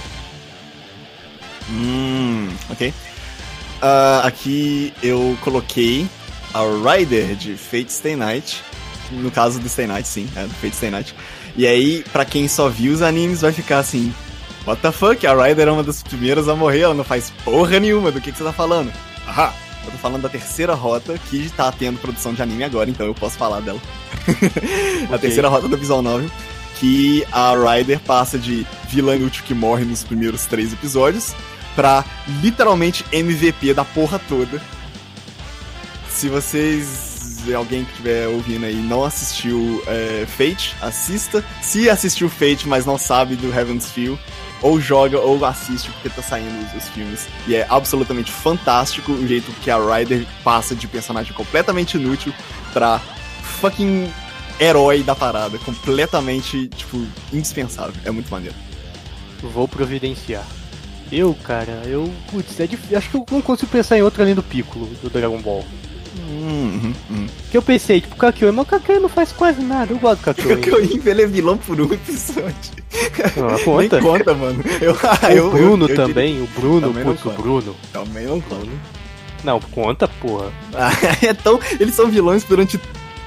Hum, ok. Uh, aqui eu coloquei a Rider de Fate Stay Night. No caso do Stay Night, sim, é do Fate Stay Night. E aí, pra quem só viu os animes, vai ficar assim: What the fuck? A Rider é uma das primeiras a morrer, ela não faz porra nenhuma. Do que, que você tá falando? Ahá! Eu tô falando da terceira rota que tá tendo produção de anime agora, então eu posso falar dela. <laughs> a terceira rota do Visual Novel. Que a Ryder passa de vilã inútil que morre nos primeiros três episódios pra literalmente MVP da porra toda. Se vocês. Alguém que estiver ouvindo aí não assistiu é, Fate, assista. Se assistiu Fate, mas não sabe do Heaven's Feel, ou joga ou assiste porque tá saindo os, os filmes. E é absolutamente fantástico o jeito que a Ryder passa de personagem completamente inútil pra fucking herói da parada. Completamente, tipo, indispensável. É muito maneiro. Vou providenciar. Eu, cara, eu. Putz, é difícil. Acho que eu não consigo pensar em outro além do Piccolo, do Dragon Ball. Que eu pensei, tipo, o Kakyoin, mas o Kakyoin não faz quase nada. Eu gosto do <laughs> Kakyoin. Kakyoin, ele é vilão por um episódio. Não, conta. Nem conta, mano. Eu, <laughs> o eu, Bruno eu, eu também, o Bruno, Também não putz, o. Bruno. Também não conta. Não, conta, porra. Ah, <laughs> é tão, eles são vilões durante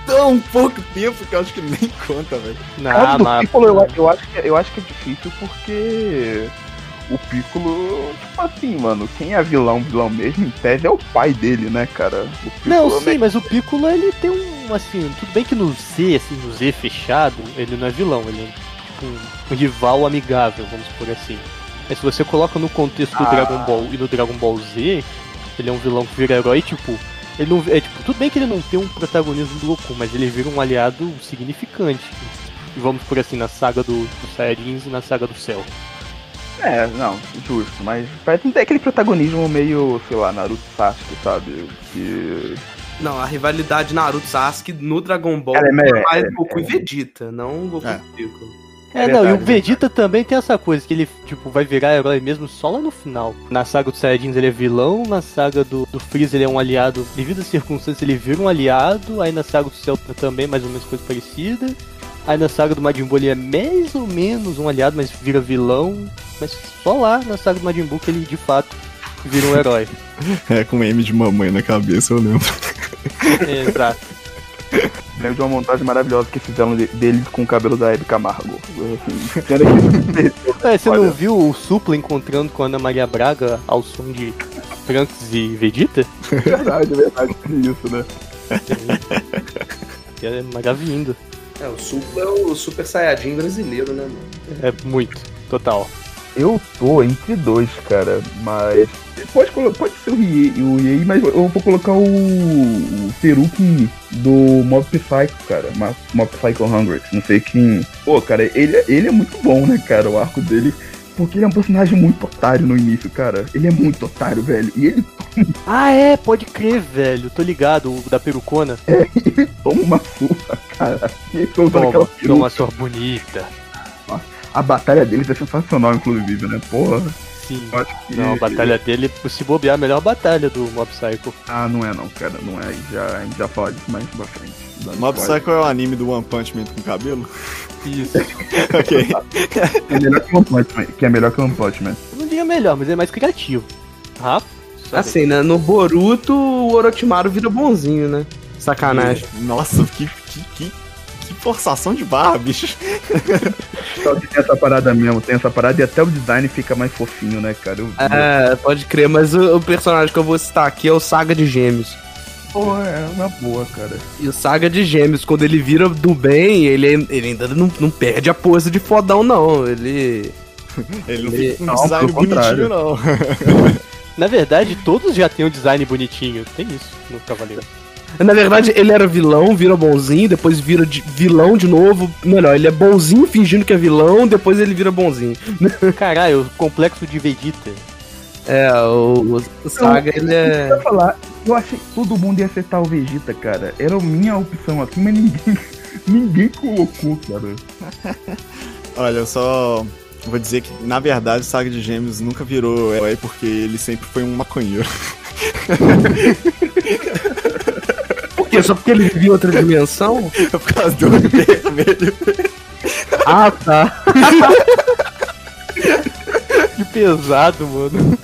tão pouco tempo que eu acho que nem conta, velho. Não, mas. Piccolo, eu, eu acho que, eu acho que é difícil porque o Piccolo, tipo assim, mano, quem é vilão, vilão mesmo, em tese é o pai dele, né, cara? Não, é sim, mas o Piccolo ele tem um, assim, tudo bem que no Z, assim, no Z fechado, ele não é vilão, ele é tipo um, rival amigável, vamos por assim. Mas se você coloca no contexto do Ah. Dragon Ball e no Dragon Ball Z, ele é um vilão que vira herói, tipo, ele não, é tipo, tudo bem que ele não tem um protagonismo do Goku, mas ele vira um aliado significante. E vamos por assim, na saga do, dos Saiyajins e na saga do Céu. É, não, justo, mas parece ter aquele protagonismo meio, sei lá, Naruto Sasuke, sabe? Que. Não, a rivalidade Naruto-Sasuke no Dragon Ball Ela é me- mais é- Goku e Vegeta, não Goku É. e Piccolo. É, É não, e verdade, o Vegeta também tem essa coisa, que ele, tipo, vai virar herói mesmo só lá no final. Na saga dos Saiyajins ele é vilão, na saga do, do Freeza ele é um aliado, devido às circunstâncias ele vira um aliado, aí na saga do Cell também mais ou menos coisa parecida. Aí na saga do Majin Buu ele é mais ou menos um aliado, mas vira vilão. Mas só lá na saga do Majin Buu que ele de fato vira um herói. <laughs> É, com M de mamãe na cabeça, eu lembro. É, <laughs> exato. Lembro de uma montagem maravilhosa que fizeram de- dele com o cabelo da Hebe Camargo. Assim, É, você Olha. não viu o Supla encontrando com a Ana Maria Braga ao som de Trunks e Vegeta? verdade, é verdade, isso, né? Que é maravilhoso. É, o Supla é o Super Saiyajin brasileiro, né, mano? É muito, total. Eu tô entre dois, cara, mas. Pode, pode ser o Riei, o Riei, mas eu vou colocar o, o Peruque do Mob Psycho, cara. Mob Psycho 100. Não sei quem. Pô, cara, ele, é- ele é muito bom, né, cara? O arco dele. Porque ele é um personagem muito otário no início, cara. Ele é muito otário, velho. E ele <laughs> Ah, é, pode crer, velho. Tô ligado, o da perucona. toma uma surra, cara. E ele Toma, peruca. toma sua bonita. A batalha deles é sensacional, inclusive, né? Porra. Sim. Que. Não, a batalha dele, se bobear, a melhor batalha do Mob Psycho. Ah, não é não, cara. Não é. Já, a gente já fala disso mais pra frente. Mob. Psycho é o anime do One Punch Man com cabelo? Isso. <laughs> ok. É melhor que o One Punch Man, que é melhor que o One Punch Man. Eu não diria melhor, mas é mais criativo. Rafa? Assim, né? No Boruto, o Orochimaru vira bonzinho, né? Sacanagem. Nossa, que, que, que, que forçação de barra, bicho. Só que tem essa parada mesmo, tem essa parada e até o design fica mais fofinho, né, cara? Eu, É, pode crer, mas o, o personagem que eu vou citar aqui é o Saga de Gêmeos. Pô, é uma boa, cara. E o Saga de Gêmeos, quando ele vira do bem, ele, ele ainda não, não perde a pose de fodão, não. Ele. <laughs> Ele não Ele- fica um design bonitinho, não. <laughs> Na verdade, todos já têm um design bonitinho. Tem isso no Cavaleiro. Na verdade, ele era vilão, vira bonzinho, depois vira de vilão de novo. Melhor, ele é bonzinho fingindo que é vilão, depois ele vira bonzinho. <laughs> Caralho, o complexo de Vegeta. É, o, o Saga, ele é. Eu falar, eu achei que todo mundo ia acertar o Vegeta, cara. Era a minha opção aqui, mas ninguém, <laughs> ninguém colocou, cara. <laughs> Olha, eu só vou dizer que, na verdade, o Saga de Gêmeos nunca virou herói porque ele sempre foi um maconheiro. <laughs> Por quê? Só porque ele vivia em outra dimensão? Por causa do olho vermelho. Ah, tá. Que pesado, mano.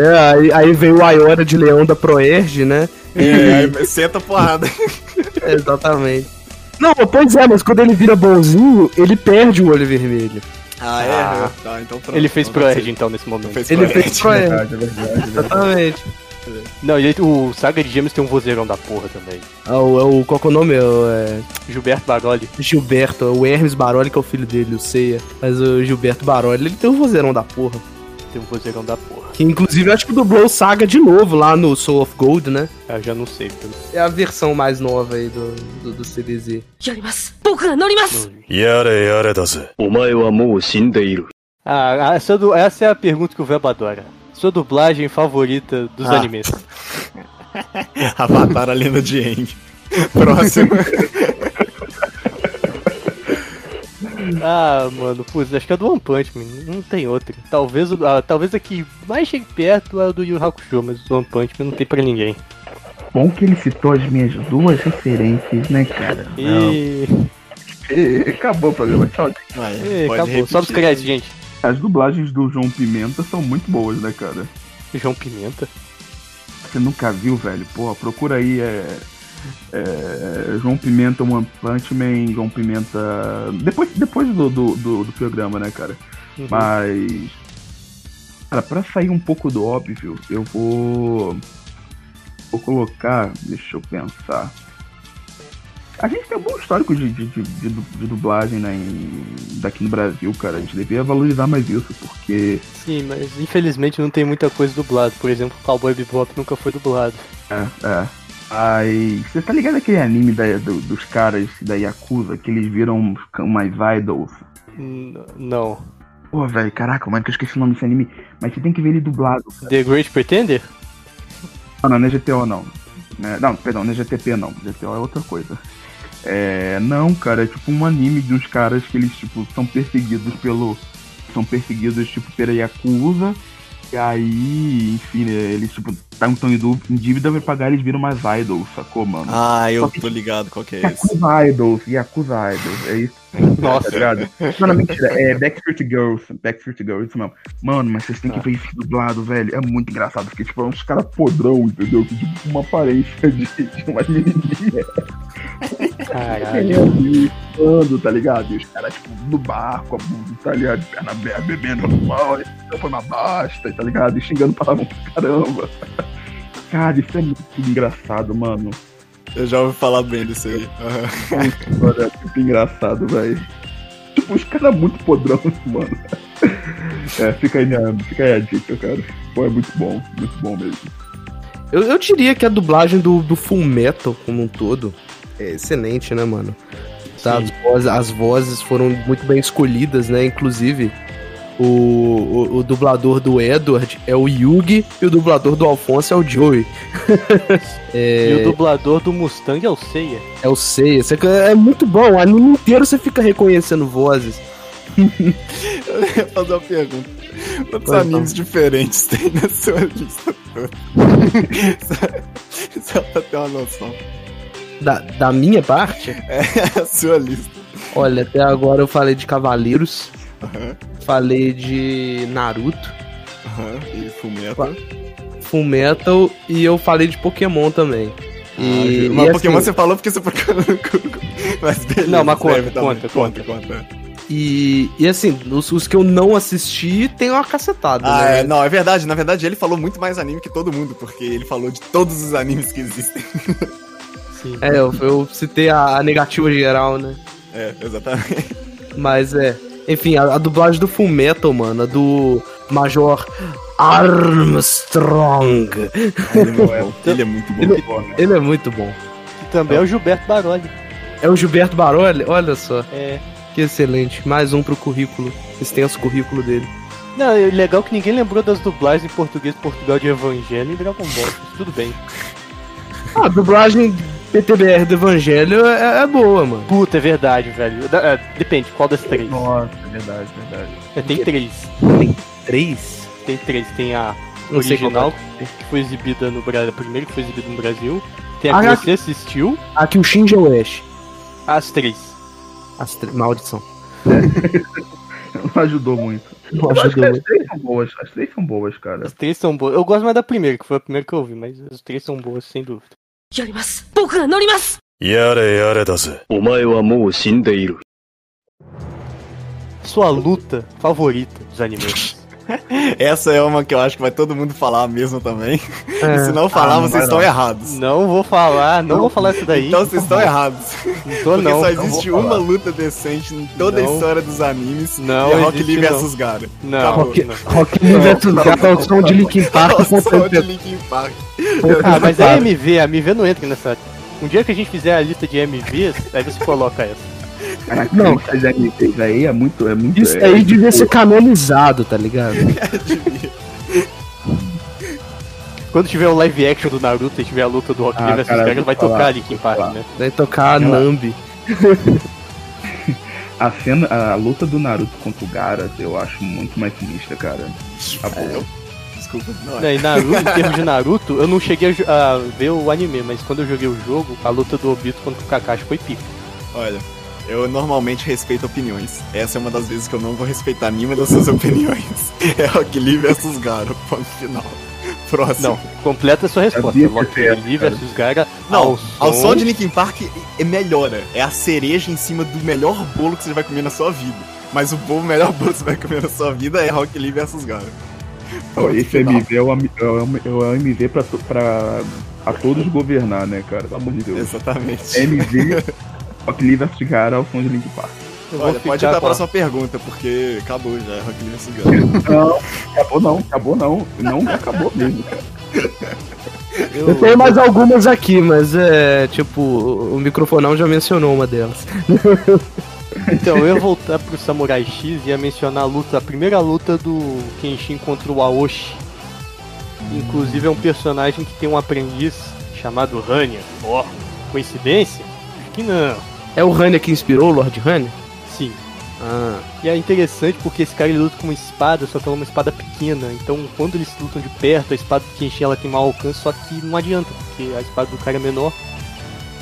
Né, aí, aí veio o Ayora de Leão da Proerge, né? É, aí senta a porrada. <laughs> Exatamente. Não, pois é, mas quando ele vira bonzinho, ele perde o olho vermelho. Ah, é? Ah. Tá, então pronto. Ele fez Então Proerd, você- então, nesse momento. Fez Ele fez. Verdade, é verdade, é verdade. Exatamente. Não, e o Saga de Gêmeos tem um vozeirão da porra também. É o, é o qual que é o nome? É o, é, Gilberto Baroli. Gilberto, é o Hermes Baroli, que é o filho dele, o Ceia. Mas o Gilberto Baroli, ele tem um vozeirão da porra. Tem um vozeirão da porra. Que inclusive acho que dublou Saga de novo lá no Soul of Gold, né? É, eu já não sei. É a versão mais nova aí do, do, do CDZ. Yara yara Ah, essa, é do, essa é a pergunta que o Veba adora. Sua dublagem favorita dos ah. animes? <laughs> Avatar a lenda de Aang. <laughs> Próximo. <laughs> Ah, mano, putz, acho que é do One Punch Man, não tem outro. Talvez, ah, talvez aqui mais chegue perto é o do Yu Hakusho, mas o One Punch Man não tem pra ninguém. Bom que ele citou as minhas duas referências, né, cara? E... E acabou o programa, tchau. Vai, e acabou, só os repetir. créditos, gente. As dublagens do João Pimenta são muito boas, né, cara? João Pimenta. Você nunca viu, velho? Porra, procura aí, é. É, João Pimenta, One Punch Man, João Pimenta. Depois, depois do, do, do, do programa, né, cara? Uhum. Mas. Cara, pra sair um pouco do óbvio, eu vou. Vou colocar. Deixa eu pensar. A gente tem um bom histórico de, de, de, de du- de dublagem né, em- daqui no Brasil, cara. A gente devia valorizar mais isso, porque. Sim, mas infelizmente não tem muita coisa dublada. Por exemplo, Cowboy Bebop nunca foi dublado. É, é. Aí, você tá ligado aquele anime da- do- dos caras da Yakuza, que eles viram umas idols? Não. Pô, velho, caraca, é que eu esqueci o nome desse anime? Mas você tem que ver ele dublado. cara. The Great Pretender? Não, não, não é GTO não. É, não, perdão, não é GTP não. GTO é outra coisa. É, não, cara, é tipo um anime de uns caras que eles, tipo, são perseguidos pelo. São perseguidos, tipo, pela Yakuza. E aí, enfim, né, eles, tipo, estão em dú- em dívida pra pagar, eles viram umas idols, sacou, mano? Ah, eu que- tô ligado qual que é esse. Yakuza Idols, Yakuza Idols, é isso. Nossa. Tá ligado? Mano, mentira, é Backstreet Girls, Backstreet Girls, isso mesmo. Mano, mas vocês têm que ver isso dublado, velho, é muito engraçado, porque, tipo, é uns caras podrão, entendeu? Que, tipo, uma aparência <laughs> de, de uma menininha. Caralho. voando, tá ligado? E os caras, tipo, no barco, tá ligado? De perna aberta, bebendo no mal, e foi uma bosta, tá ligado? E xingando palavrão pra caramba. Cara, isso é muito engraçado, mano. Eu já ouvi falar bem desse aí. Mano, é muito engraçado, velho. Tipo, os caras muito podrão, <laughs> mano. É, fica aí, minha, fica aí a dica, cara. Pô, é muito bom, muito bom mesmo. Eu, eu diria que a dublagem do, do Full Metal como um todo é excelente, né, mano? Tá, as, vozes, as vozes foram muito bem escolhidas, né? Inclusive, o, o, o dublador do Edward é o Yugi e o dublador do Alfonso é o Joey. <laughs> E é, o dublador do Mustang é o Seiya. é o Seiya. Você- É muito bom, o anime inteiro você fica reconhecendo vozes. Eu ia fazer uma pergunta. Quantos Pois animes diferentes tem na sua lista toda? <laughs> só, só pra ter uma noção. Da, da minha parte, É a sua lista. olha, até agora eu falei de Cavaleiros, Aham, falei de Naruto, aham. E Fullmetal. Full Metal e eu falei de Pokémon também. E, Ah, mas e Pokémon assim, você falou porque você procurou. <laughs> Mas beleza. Não, mas conta, conta, conta, conta. E, e assim, os, os que eu não assisti tem uma cacetada, Ah, né? é, não, é verdade. Na verdade, ele falou muito mais anime que todo mundo, porque ele falou de todos os animes que existem. <laughs> Sim. É, eu, eu citei a, a negativa geral, né? É, exatamente. Mas é. Enfim, a, a dublagem do Full Metal, mano, a do Major Armstrong. Ele é muito bom. Ele é muito bom. Ele, bom, né? ele é muito bom. Que também é o Gilberto Baroli. É o Gilberto Baroli, olha só. É. Que excelente. Mais um pro currículo. Extenso currículo dele. Não, é legal que ninguém lembrou das dublagens em português Portugal de Evangelho e Dragon Ball. Tudo bem. Ah, a dublagem PTBR do Evangelho é, é boa, mano. Puta, é verdade, velho. Da- é, depende, qual das três? Nossa, é verdade, verdade. É, tem três. Três? Tem três. Tem a Não original, que foi exibida no Brasil, a primeira que foi exibida no Brasil. Tem a Ah, que você assistiu. Aqui o Shinji é Ash. As três. As tre- Maldição. <laughs> Não ajudou muito. Não Eu acho que ajudou as três são boas, as três são boas, cara. As três são boas. Eu gosto mais da primeira, que foi a primeira que eu ouvi, mas as três são boas, sem dúvida. やります僕が乗りますやれやれだぜ。お前はもう死んでいる。Sua luta favorita dos animes. <laughs> Essa é uma que eu acho que vai todo mundo falar mesmo também. É. E se não falar, Ah, não vocês estão não. errados. Não vou falar, não, vou falar isso daí. Então vocês estão errados. não tô Porque não. só não existe uma falar. luta decente em toda a Não. história dos animes. Não e é Rock Lee não. vs Gara. Não. Rock, não. Rock Lee vs. Gato é o som de Linkin Park. o com som de. Linkin Park. Ah, mas é MV, a MV não entra nessa. Um dia que a gente fizer a lista de MVs, aí você coloca essa. Caraca, Não, não, esses animes aí é muito, é muito. Isso é, aí devia tipo, ser canonizado, tá ligado? <laughs> Quando tiver o live action do Naruto e tiver a luta do Rock Ah, Lee vs cara, Gaga, vou vai falar, tocar Linkin vou Park, né? Daí tocar a Nambi. <laughs> A cena, a luta do Naruto contra o Gaara, eu acho muito mais sinistra, cara. Tá bom. Desculpa, não é. e Naruto, em termos de Naruto, eu não cheguei a, a ver o anime, mas quando eu joguei o jogo, a luta do Obito contra o Kakashi foi pica. Olha, eu normalmente respeito opiniões. Essa é uma das vezes que eu não vou respeitar nenhuma das suas opiniões. <laughs> É Rock Lee versus Garo, ponto final. Próximo. Não, completa a sua resposta. Sabia que Rock você ia, Lee cara. versus Gaara Não, ao ao som som de Linkin Park é melhora. É a cereja em cima do melhor bolo que você vai comer na sua vida. Mas o bolo, o melhor bolo que você vai comer na sua vida é Rock Lee versus Garo. Ó, esse MV é o, é o, é o MV pra, to- pra a todos governar, né, cara? Pelo amor de Deus. Exatamente. MV, <laughs> Rock Lee vs Gaara ao som de Link Park. Eu vou Olha, pode ir pra com a- próxima pergunta, porque acabou já, é Rock Lee versus Garo. Não, acabou não, acabou não. Não acabou mesmo, cara. Eu tenho mais algumas aqui, mas é. Tipo, o microfonão já mencionou uma delas. Então, eu ia voltar pro Samurai X e ia mencionar a luta, a primeira luta do Kenshin contra o Aoshi. Inclusive é um personagem que tem um aprendiz chamado Hanya. Ó, coincidência? Acho que não. É o Hanya que inspirou o Lord Hanya? Sim. Ah, E é interessante porque esse cara ele luta com uma espada, só que ela é uma espada pequena. Então quando eles lutam de perto, a espada do Kenshin ela tem mau alcance, só que não adianta, porque a espada do cara é menor.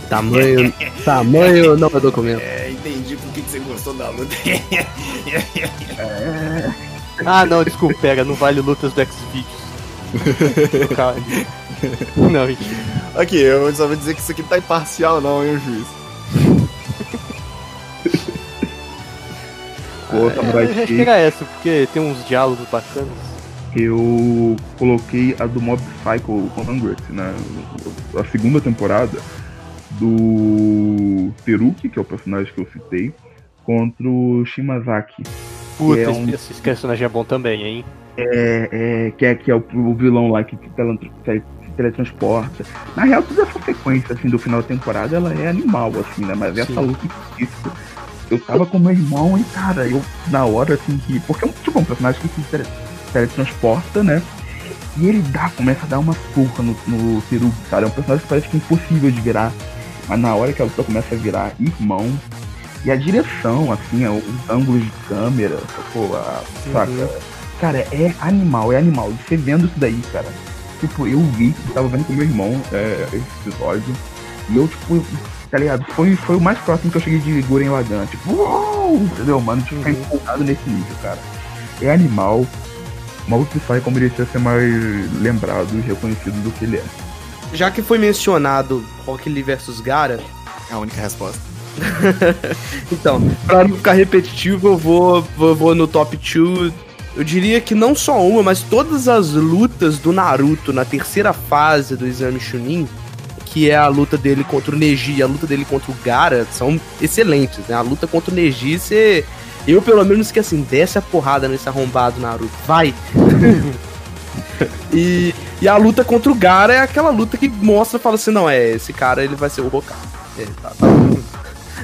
tamanho. <laughs> tamanho não é documento. É, entendi por que que você gostou da luta. <laughs> Ah não, desculpa, pega, não vale lutas do X-Videos. <laughs> Não, mentira. Aqui, eu só vou dizer que isso aqui tá imparcial não, hein, o juiz. Pô, Samurai É, X, era essa, porque tem uns diálogos bacanas. eu coloquei a do Mob Psycho Congress, né? A segunda temporada do Teruki, que é o personagem que eu citei, contra o Shimazaki. Puta, é um- esse, personagem é bom também, hein? É, é, que é, que é o, o vilão lá que, se teletransporta. Na real, toda essa sequência assim, do final da temporada ela é animal, assim, né? Mas essa Sim. luta específica, eu tava com meu irmão e, cara, eu na hora assim que. Porque é um, tipo, um personagem que se tele- teletransporta, né? E ele dá, começa a dar uma surra no, no Terugi, cara. É um personagem que parece que é impossível de virar. Mas na hora que a luta começa a virar irmão, e a direção, assim, os ângulos de câmera, pô, a, saca? Cara, é animal, é animal. Você vendo isso daí, cara. Tipo, eu vi, eu tava vendo com meu irmão é, esse episódio. E eu, tipo, tá ligado? Foi, foi o mais próximo que eu cheguei de Guren Lagan. Tipo, uou! Entendeu, mano? Tipo, ficar empolgado nesse nível, cara. É animal. Maluco sai como merecia ser mais lembrado e reconhecido do que ele é. Já que foi mencionado Rock Lee versus Gara, É a única resposta. <laughs> então, pra não ficar repetitivo, eu vou, vou, vou no top 2. Eu diria que não só uma, mas todas as lutas do Naruto na terceira fase do Exame Chunin, que é a luta dele contra o Neji e a luta dele contra o Gara, são excelentes, né? A luta contra o Neji, você. Eu, pelo menos, que assim, desce a porrada nesse arrombado Naruto. Vai! <laughs> e, e a luta contra o Gara é aquela luta que mostra, fala assim, não, é, esse cara ele vai ser o Hokage. É, tá, tá.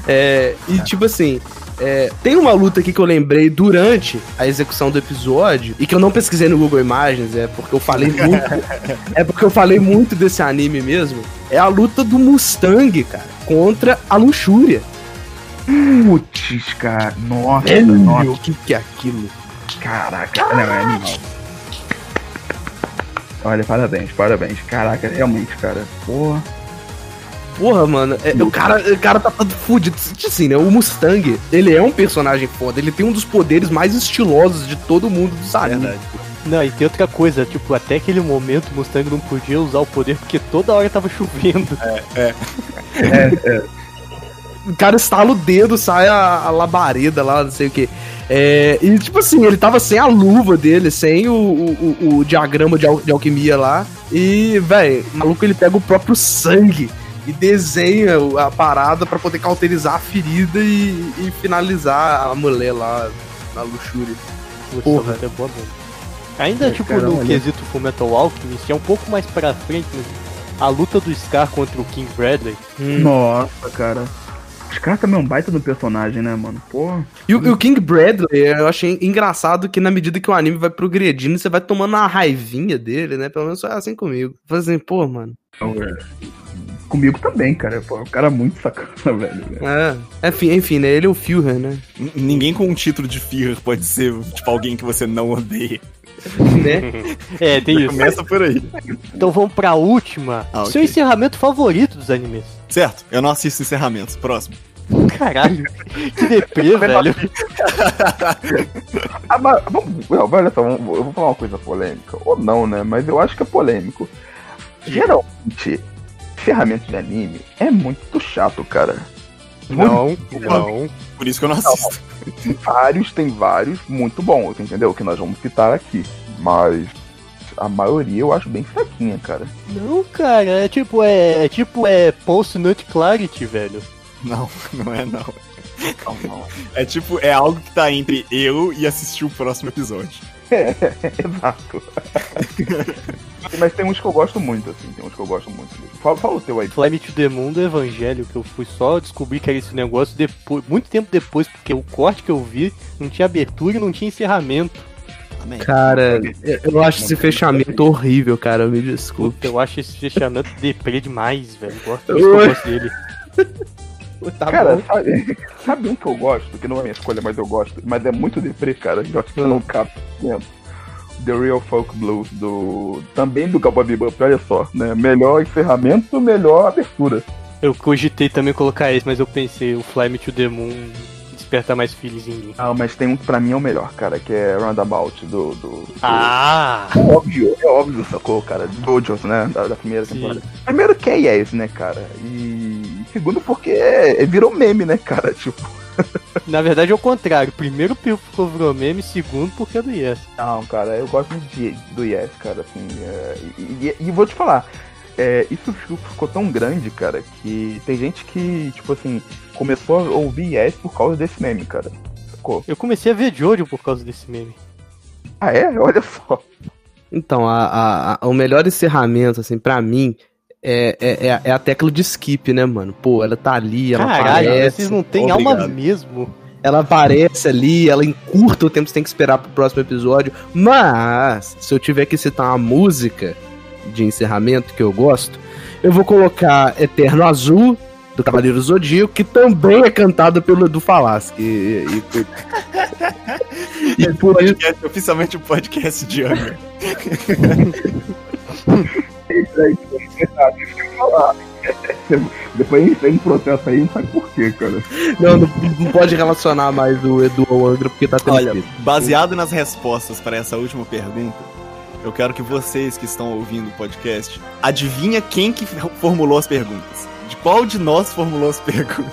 É, e tipo assim, é, tem uma luta aqui que eu lembrei durante a execução do episódio e que eu não pesquisei no Google Imagens, é porque eu falei muito. <laughs> é porque eu falei muito desse anime mesmo. É a luta do Mustang, cara, contra a Luxúria. Putz, cara. Nossa, É, nossa. o que, que é aquilo? Caraca, não, é animal. Olha, parabéns, parabéns. Caraca, realmente, cara. Porra. Porra, mano, é, o, cara, o cara tá todo fudido. Assim, né? O Mustang, ele é um personagem foda. Ele tem um dos poderes mais estilosos de todo mundo dos animes. Não, e tem outra coisa, tipo, até aquele momento o Mustang não podia usar o poder porque toda hora tava chovendo. É. <laughs> O cara estala o dedo, sai a, a labareda lá, não sei o que. É, e tipo assim, ele tava sem a luva dele, sem o, o, o- diagrama de, al- de alquimia lá. E, velho, o maluco ele pega o próprio sangue e desenha a parada pra poder cauterizar a ferida e, e finalizar a mulher lá na luxúria. Porra. é boa. Ainda, É, tipo, cara, no olha. quesito Fullmetal Alchemist, é um pouco mais pra frente, mas a luta do Scar contra o King Bradley. Nossa, cara. Os caras também é um baita no personagem, né, mano? Porra. E o, e o King Bradley, eu achei engraçado que na medida que o anime vai progredindo, você vai tomando uma raivinha dele, né? Pelo menos foi assim comigo. Falei assim, pô, mano. Comigo também, cara. Pô, o cara é muito sacana, <laughs> velho. É. Enfim, enfim, né? Ele é o Führer, né? N- Ninguém com um título de Führer pode ser, tipo, alguém que você não odeia. <laughs> né? É, tem isso. Começa por aí. Então vamos pra última. Ah, Seu ok. encerramento favorito dos animes. Certo, eu não assisto encerramentos. Próximo. Caralho, que deprê, <laughs> velho. Ah, mas, vamos, olha só, eu vou falar uma coisa polêmica. Ou não, né? Mas eu acho que é polêmico. Geralmente, ferramenta de anime é muito chato, cara. Não, não. Por isso que eu não assisto. Tem vários, tem vários muito bons, entendeu? Que nós vamos citar aqui. Mas a maioria eu acho bem fraquinha, cara. Não, cara, é tipo, é, é tipo, é post-nut clarity, velho. Não, <laughs> não é não. Não, não. É tipo, é algo que tá entre eu e assistir o próximo episódio. É, <laughs> exato. <laughs> Mas tem uns que eu gosto muito, assim, tem uns que eu gosto muito. Fala, fala o teu aí. Flame to the Moon do Evangelho, que eu fui só descobrir que era esse negócio depois, muito tempo depois, porque o corte que eu vi não tinha abertura e não tinha encerramento. Amém. Cara, eu- acho esse fechamento horrível, cara. Me desculpe. Eu acho esse fechamento deprê demais, velho. Eu Gosto, eu gosto dele. <laughs> Tá cara, bom. sabe, sabe um que eu gosto, que não é minha escolha, mas eu gosto, mas é muito deprê, cara, eu acho que eu não cabe dentro. The Real Folk Blues, do. Também do Cowboy Bebop, olha só, né? Melhor encerramento, melhor abertura. Eu cogitei também colocar esse, mas eu pensei, o Fly Me to the Moon desperta mais feelings em mim. Ah, mas tem um que pra mim é o melhor, cara, que é Roundabout, do. do, do- Ah! É óbvio, é óbvio, sacou, cara? Dojos, né? Da, da primeira Sim. temporada. Primeiro que é Yes, né, cara? E segundo porque é- virou meme, né, cara? <laughs> Tipo. <laughs> Na verdade é o contrário. Primeiro ficou virou meme, segundo porque é do Yes. Não, cara, eu gosto muito de, do Yes, cara, assim. é, e, e- e vou te falar, é, isso ficou, ficou tão grande, cara, que tem gente que, tipo assim, começou a ouvir Yes por causa desse meme, cara. Sacou? Eu comecei a ver Jojo por causa desse meme. Ah, é? Olha só. Então, a, a- a- o melhor encerramento, assim, pra mim, é, é, é a- é a tecla de skip, né, mano? Pô, ela tá ali, ela Caralho, aparece. vocês não têm alma mesmo. Ela aparece ali, ela encurta o tempo que você tem que esperar pro próximo episódio. Mas, se eu tiver que citar uma música de encerramento que eu gosto, eu vou colocar Eterno Azul, do Cavaleiro Zodíaco, que também é cantado pelo Edu Falaschi. E, e, e, <laughs> e por isso. Podcast, oficialmente um podcast de Angra. <laughs> Isso aí, isso que eu falar. Depois vem protesto aí, não sabe por quê, cara. Não, não, não pode relacionar mais o Edu ao Angra, porque tá tendo Olha, espírito. baseado nas respostas para essa última pergunta, eu quero que vocês que estão ouvindo o podcast, adivinha quem que formulou as perguntas? De qual de nós formulou as perguntas?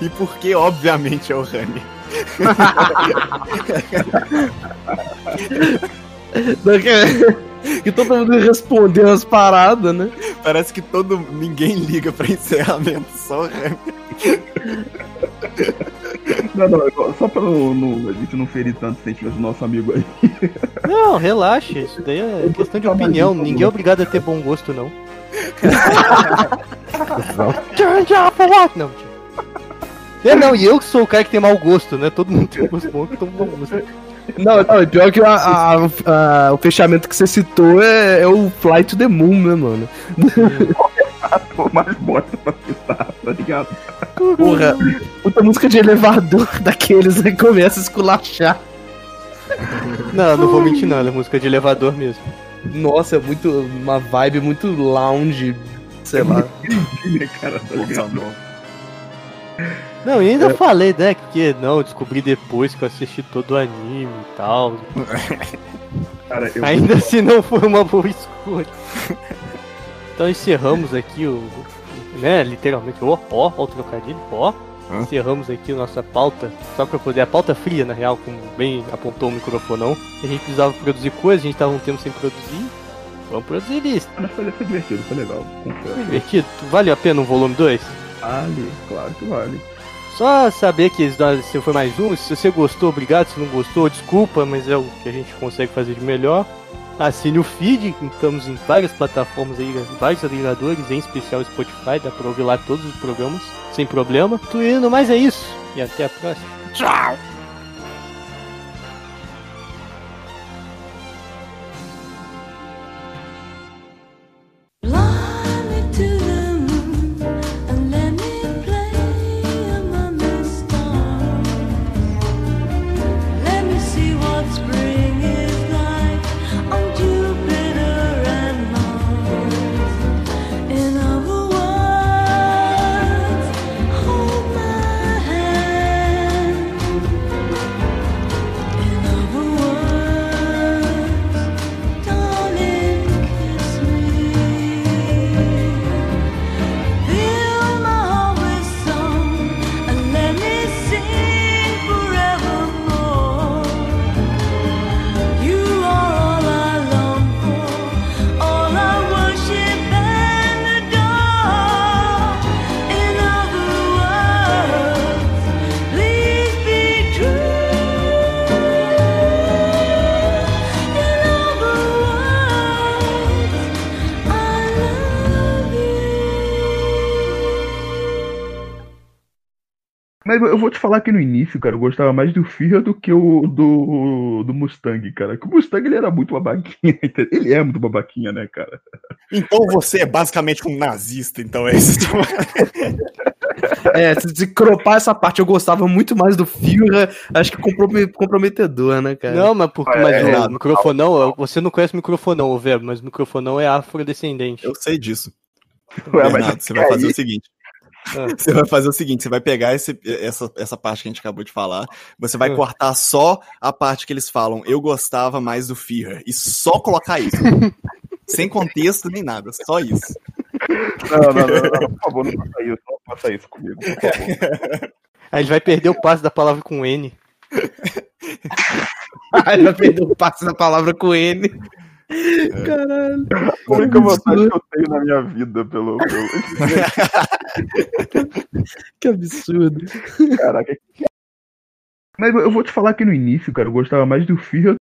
E por que, obviamente, é o Rani. Não, <laughs> que, todo mundo respondeu as paradas, né? Parece que todo ninguém liga pra encerramento, só o. Não, não, só pra não, não- a gente não ferir tanto o sentimento do nosso amigo aí. Não, relaxa, isso daí é questão de opinião. Ninguém é obrigado a ter bom gosto, não. Turn what? Não, tio. É, não, e eu que sou o cara que tem mau gosto, né? Todo mundo tem gosto bom, que tem bom gosto. Não, não, pior que a- a- a- o fechamento que você citou é, é o Fly to the Moon, né, mano? Pô, mais bota pra citar, tá ligado? Porra, puta música de elevador <laughs> daqueles aí começa a esculachar. Não, não vou mentir não, é música de elevador mesmo. Nossa, é muito. Uma vibe muito lounge, sei lá. Né, cara, tá ligado? Não, e ainda falei, né, que não, eu descobri depois que eu assisti todo o anime e tal. <laughs> Cara, eu Ainda assim não foi uma boa escolha. Então encerramos aqui o. Né, literalmente, ó, ó, ó o trocadilho, ó. Hã? Encerramos aqui a nossa pauta, só pra poder. A pauta fria, na real, como bem apontou o microfonão. A gente precisava produzir coisas, a gente tava um tempo sem produzir. Vamos produzir isso. Mas foi, foi divertido, foi legal. Foi divertido. Valeu a pena um volume 2? Vale, claro que vale. Só saber que se foi mais um, se você gostou, obrigado. Se não gostou, desculpa, mas é o que a gente consegue fazer de melhor. Assine o feed, estamos em várias plataformas aí, vários agregadores, em especial Spotify, dá pra ouvir lá todos os programas, sem problema. Tô indo, mas é isso. E até a próxima. Tchau! Vou te falar que no início, cara, eu gostava mais do Fear do que o do, do Mustang, cara. Que o Mustang ele era muito babaquinha. <laughs> Ele é muito babaquinha, né, cara? Então você é basicamente um nazista, então é isso. <laughs> É, se, cropar essa parte, eu gostava muito mais do Führer, acho que compromet- comprometedor, né, cara? Não, mas, porque, É, mas é, o microfonão, você não conhece microfonão, o verbo, mas microfonão é afrodescendente. Eu sei disso. Ué, mas Bernardo, você vai fazer o seguinte. Ah. Você vai fazer o seguinte, você vai pegar esse- essa, essa parte que a gente acabou de falar, você vai Ah. cortar só a parte que eles falam, eu gostava mais do Fear, e só colocar isso. <laughs> Sem contexto nem nada, só isso. Não, não, não, não, por favor, não faça isso. Não faça isso comigo, por favor. Aí ele vai perder o passe da palavra com N. <laughs> Ele vai perder o passe da palavra com N. Caralho. A única vantagem que eu tenho na minha vida pelo. <laughs> pelo... Que absurdo. Caraca. Mas eu vou te falar que no início, cara, eu gostava mais do Fear